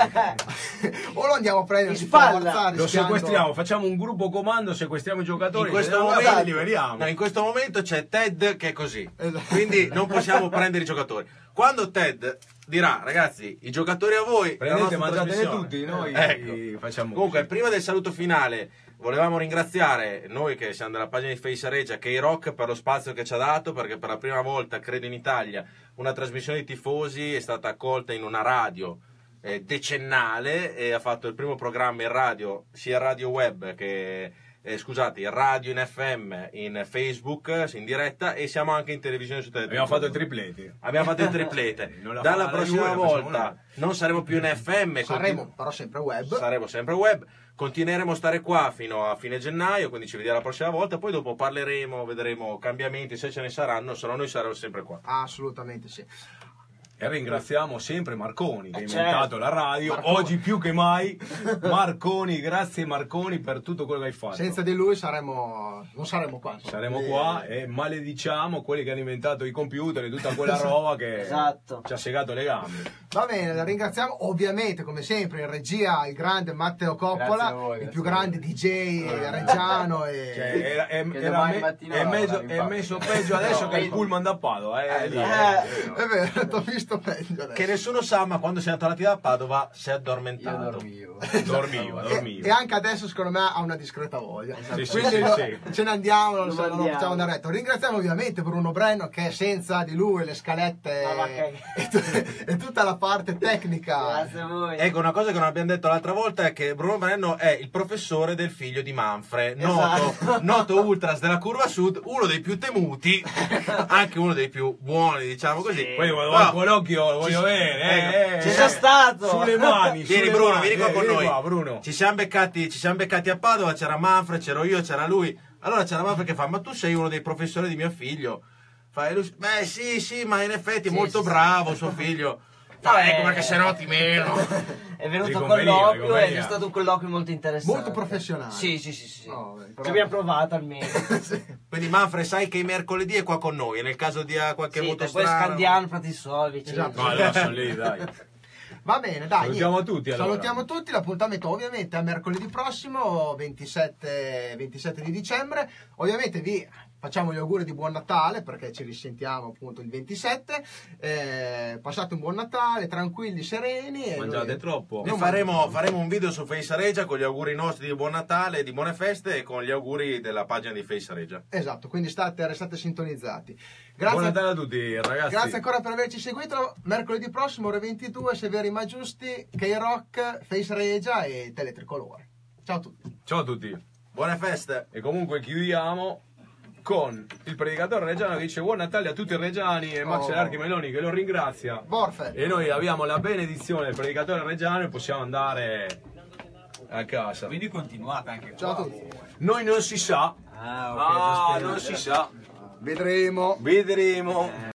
o lo andiamo a prendere spalla. forza, Lo sequestriamo, facciamo un gruppo comando, sequestriamo i giocatori, In questo, vediamo momento, li liberiamo. no, in questo momento c'è Ted che è così, Esatto. quindi non possiamo prendere i giocatori. Quando Ted dirà, ragazzi, i giocatori a voi, Prendete, mangiatene trasmissione". tutti, noi Ecco. facciamo Comunque, così. prima del saluto finale, volevamo ringraziare noi che siamo della pagina di Face Regia, K-Rock per lo spazio che ci ha dato, perché per la prima volta, credo in Italia, una trasmissione di tifosi è stata accolta in una radio eh, decennale e ha fatto il primo programma in radio, sia radio web che eh, scusate, in radio, in FM, in Facebook, in diretta e siamo anche in televisione su televisione. Abbiamo fatto i tripleti. Abbiamo fatto il triplete. Dalla prossima volta non saremo più in FM, Saremo continu- però sempre web. saremo sempre web. Continueremo a stare qua fino a fine gennaio, quindi ci vediamo la prossima volta. Poi dopo parleremo, vedremo cambiamenti se ce ne saranno, se no noi saremo sempre qua. Assolutamente sì. E ringraziamo sempre Marconi che ha Eh, inventato certo. la radio, Marconi. oggi più che mai. Marconi, grazie Marconi per tutto quello che hai fatto. Senza di lui saremo, non saremo qua. Saremo Eh, qua e malediciamo quelli che hanno inventato i computer e tutta quella roba che Esatto. ci ha segato le gambe. Va bene, la ringraziamo ovviamente come sempre in regia il grande Matteo Coppola, voi, il più grande DJ reggiano e... Cioè, era, è, era me- è in è messo peggio adesso No, che il pullman da Padova. Eh, lì, Eh. È vero, ti ho visto peggio adesso. Che nessuno sa, ma quando siamo tornati da Padova si è Io addormentato. dormivo. Dormiva, E, e anche adesso secondo me ha una discreta voglia Sì, sì, quindi sì, no- sì. ce ne andiamo non, Lo so, non lo facciamo andare retto ringraziamo ovviamente Bruno Brenno che senza di lui le scalette va che- e, e tutta la parte tecnica Grazie a voi. Ecco, una cosa che non abbiamo detto l'altra volta è che Bruno Brenno è il professore del figlio di Manfre, noto, Esatto. noto ultras della curva sud, uno dei più temuti, anche uno dei più buoni, diciamo così. Sì. Poi l'occhio lo voglio Ci- bene. eh, ecco. eh, Ci eh. sono stato. Sulle mani. Vieni sulle Bruno, mani, vieni qua eh, con noi. qua, Bruno. Ci siamo, beccati, ci siamo beccati a Padova, c'era Manfred, c'ero io, c'era lui. Allora c'era Manfred che fa, ma tu sei uno dei professori di mio figlio. Fa, beh sì, sì, ma in effetti è Sì, molto sì, bravo suo figlio. Eh. ecco perché se no ti meno. È venuto Riconveniva, colloquio ed è stato un colloquio molto interessante. Molto professionale. Sì, sì, sì. sì. No, beh, però- Ci abbiamo provato almeno. Quindi Manfred sai che i mercoledì è qua con noi, nel caso dia qualche sì, voto poi strano. Scandiano, Pratisovic. Esatto. No, allora sono lì, dai. Va bene, dai. Salutiamo niente. tutti, allora. Salutiamo tutti. L'appuntamento ovviamente è mercoledì prossimo, 27, 27 di dicembre. Ovviamente vi facciamo gli auguri di buon Natale perché ci risentiamo appunto il 27. Eh, passate un buon Natale, tranquilli, sereni. E Mangiate noi- troppo. E faremo, faremo un video su Face Regia con gli auguri nostri di buon Natale, di buone feste e con gli auguri della pagina di Face Regia. Esatto, quindi state, restate sintonizzati. Buon Grazie, Natale a tutti, ragazzi. grazie ancora per averci seguito. Mercoledì prossimo, ore 22, Severi ma giusti, K-Rock, Face Regia e Teletricolore. Ciao a tutti. Ciao a tutti. Buone feste! E comunque chiudiamo con il predicatore reggiano che dice buon Natale a tutti i reggiani e Max Oh. Archi Meloni che lo ringrazia. Borfe. E noi abbiamo la benedizione del predicatore reggiano e possiamo andare a casa. Quindi continuate anche Ciao a qua. tutti. Noi non si sa. Ah, ok, Ah, non si sa. Vedremo. Vedremo.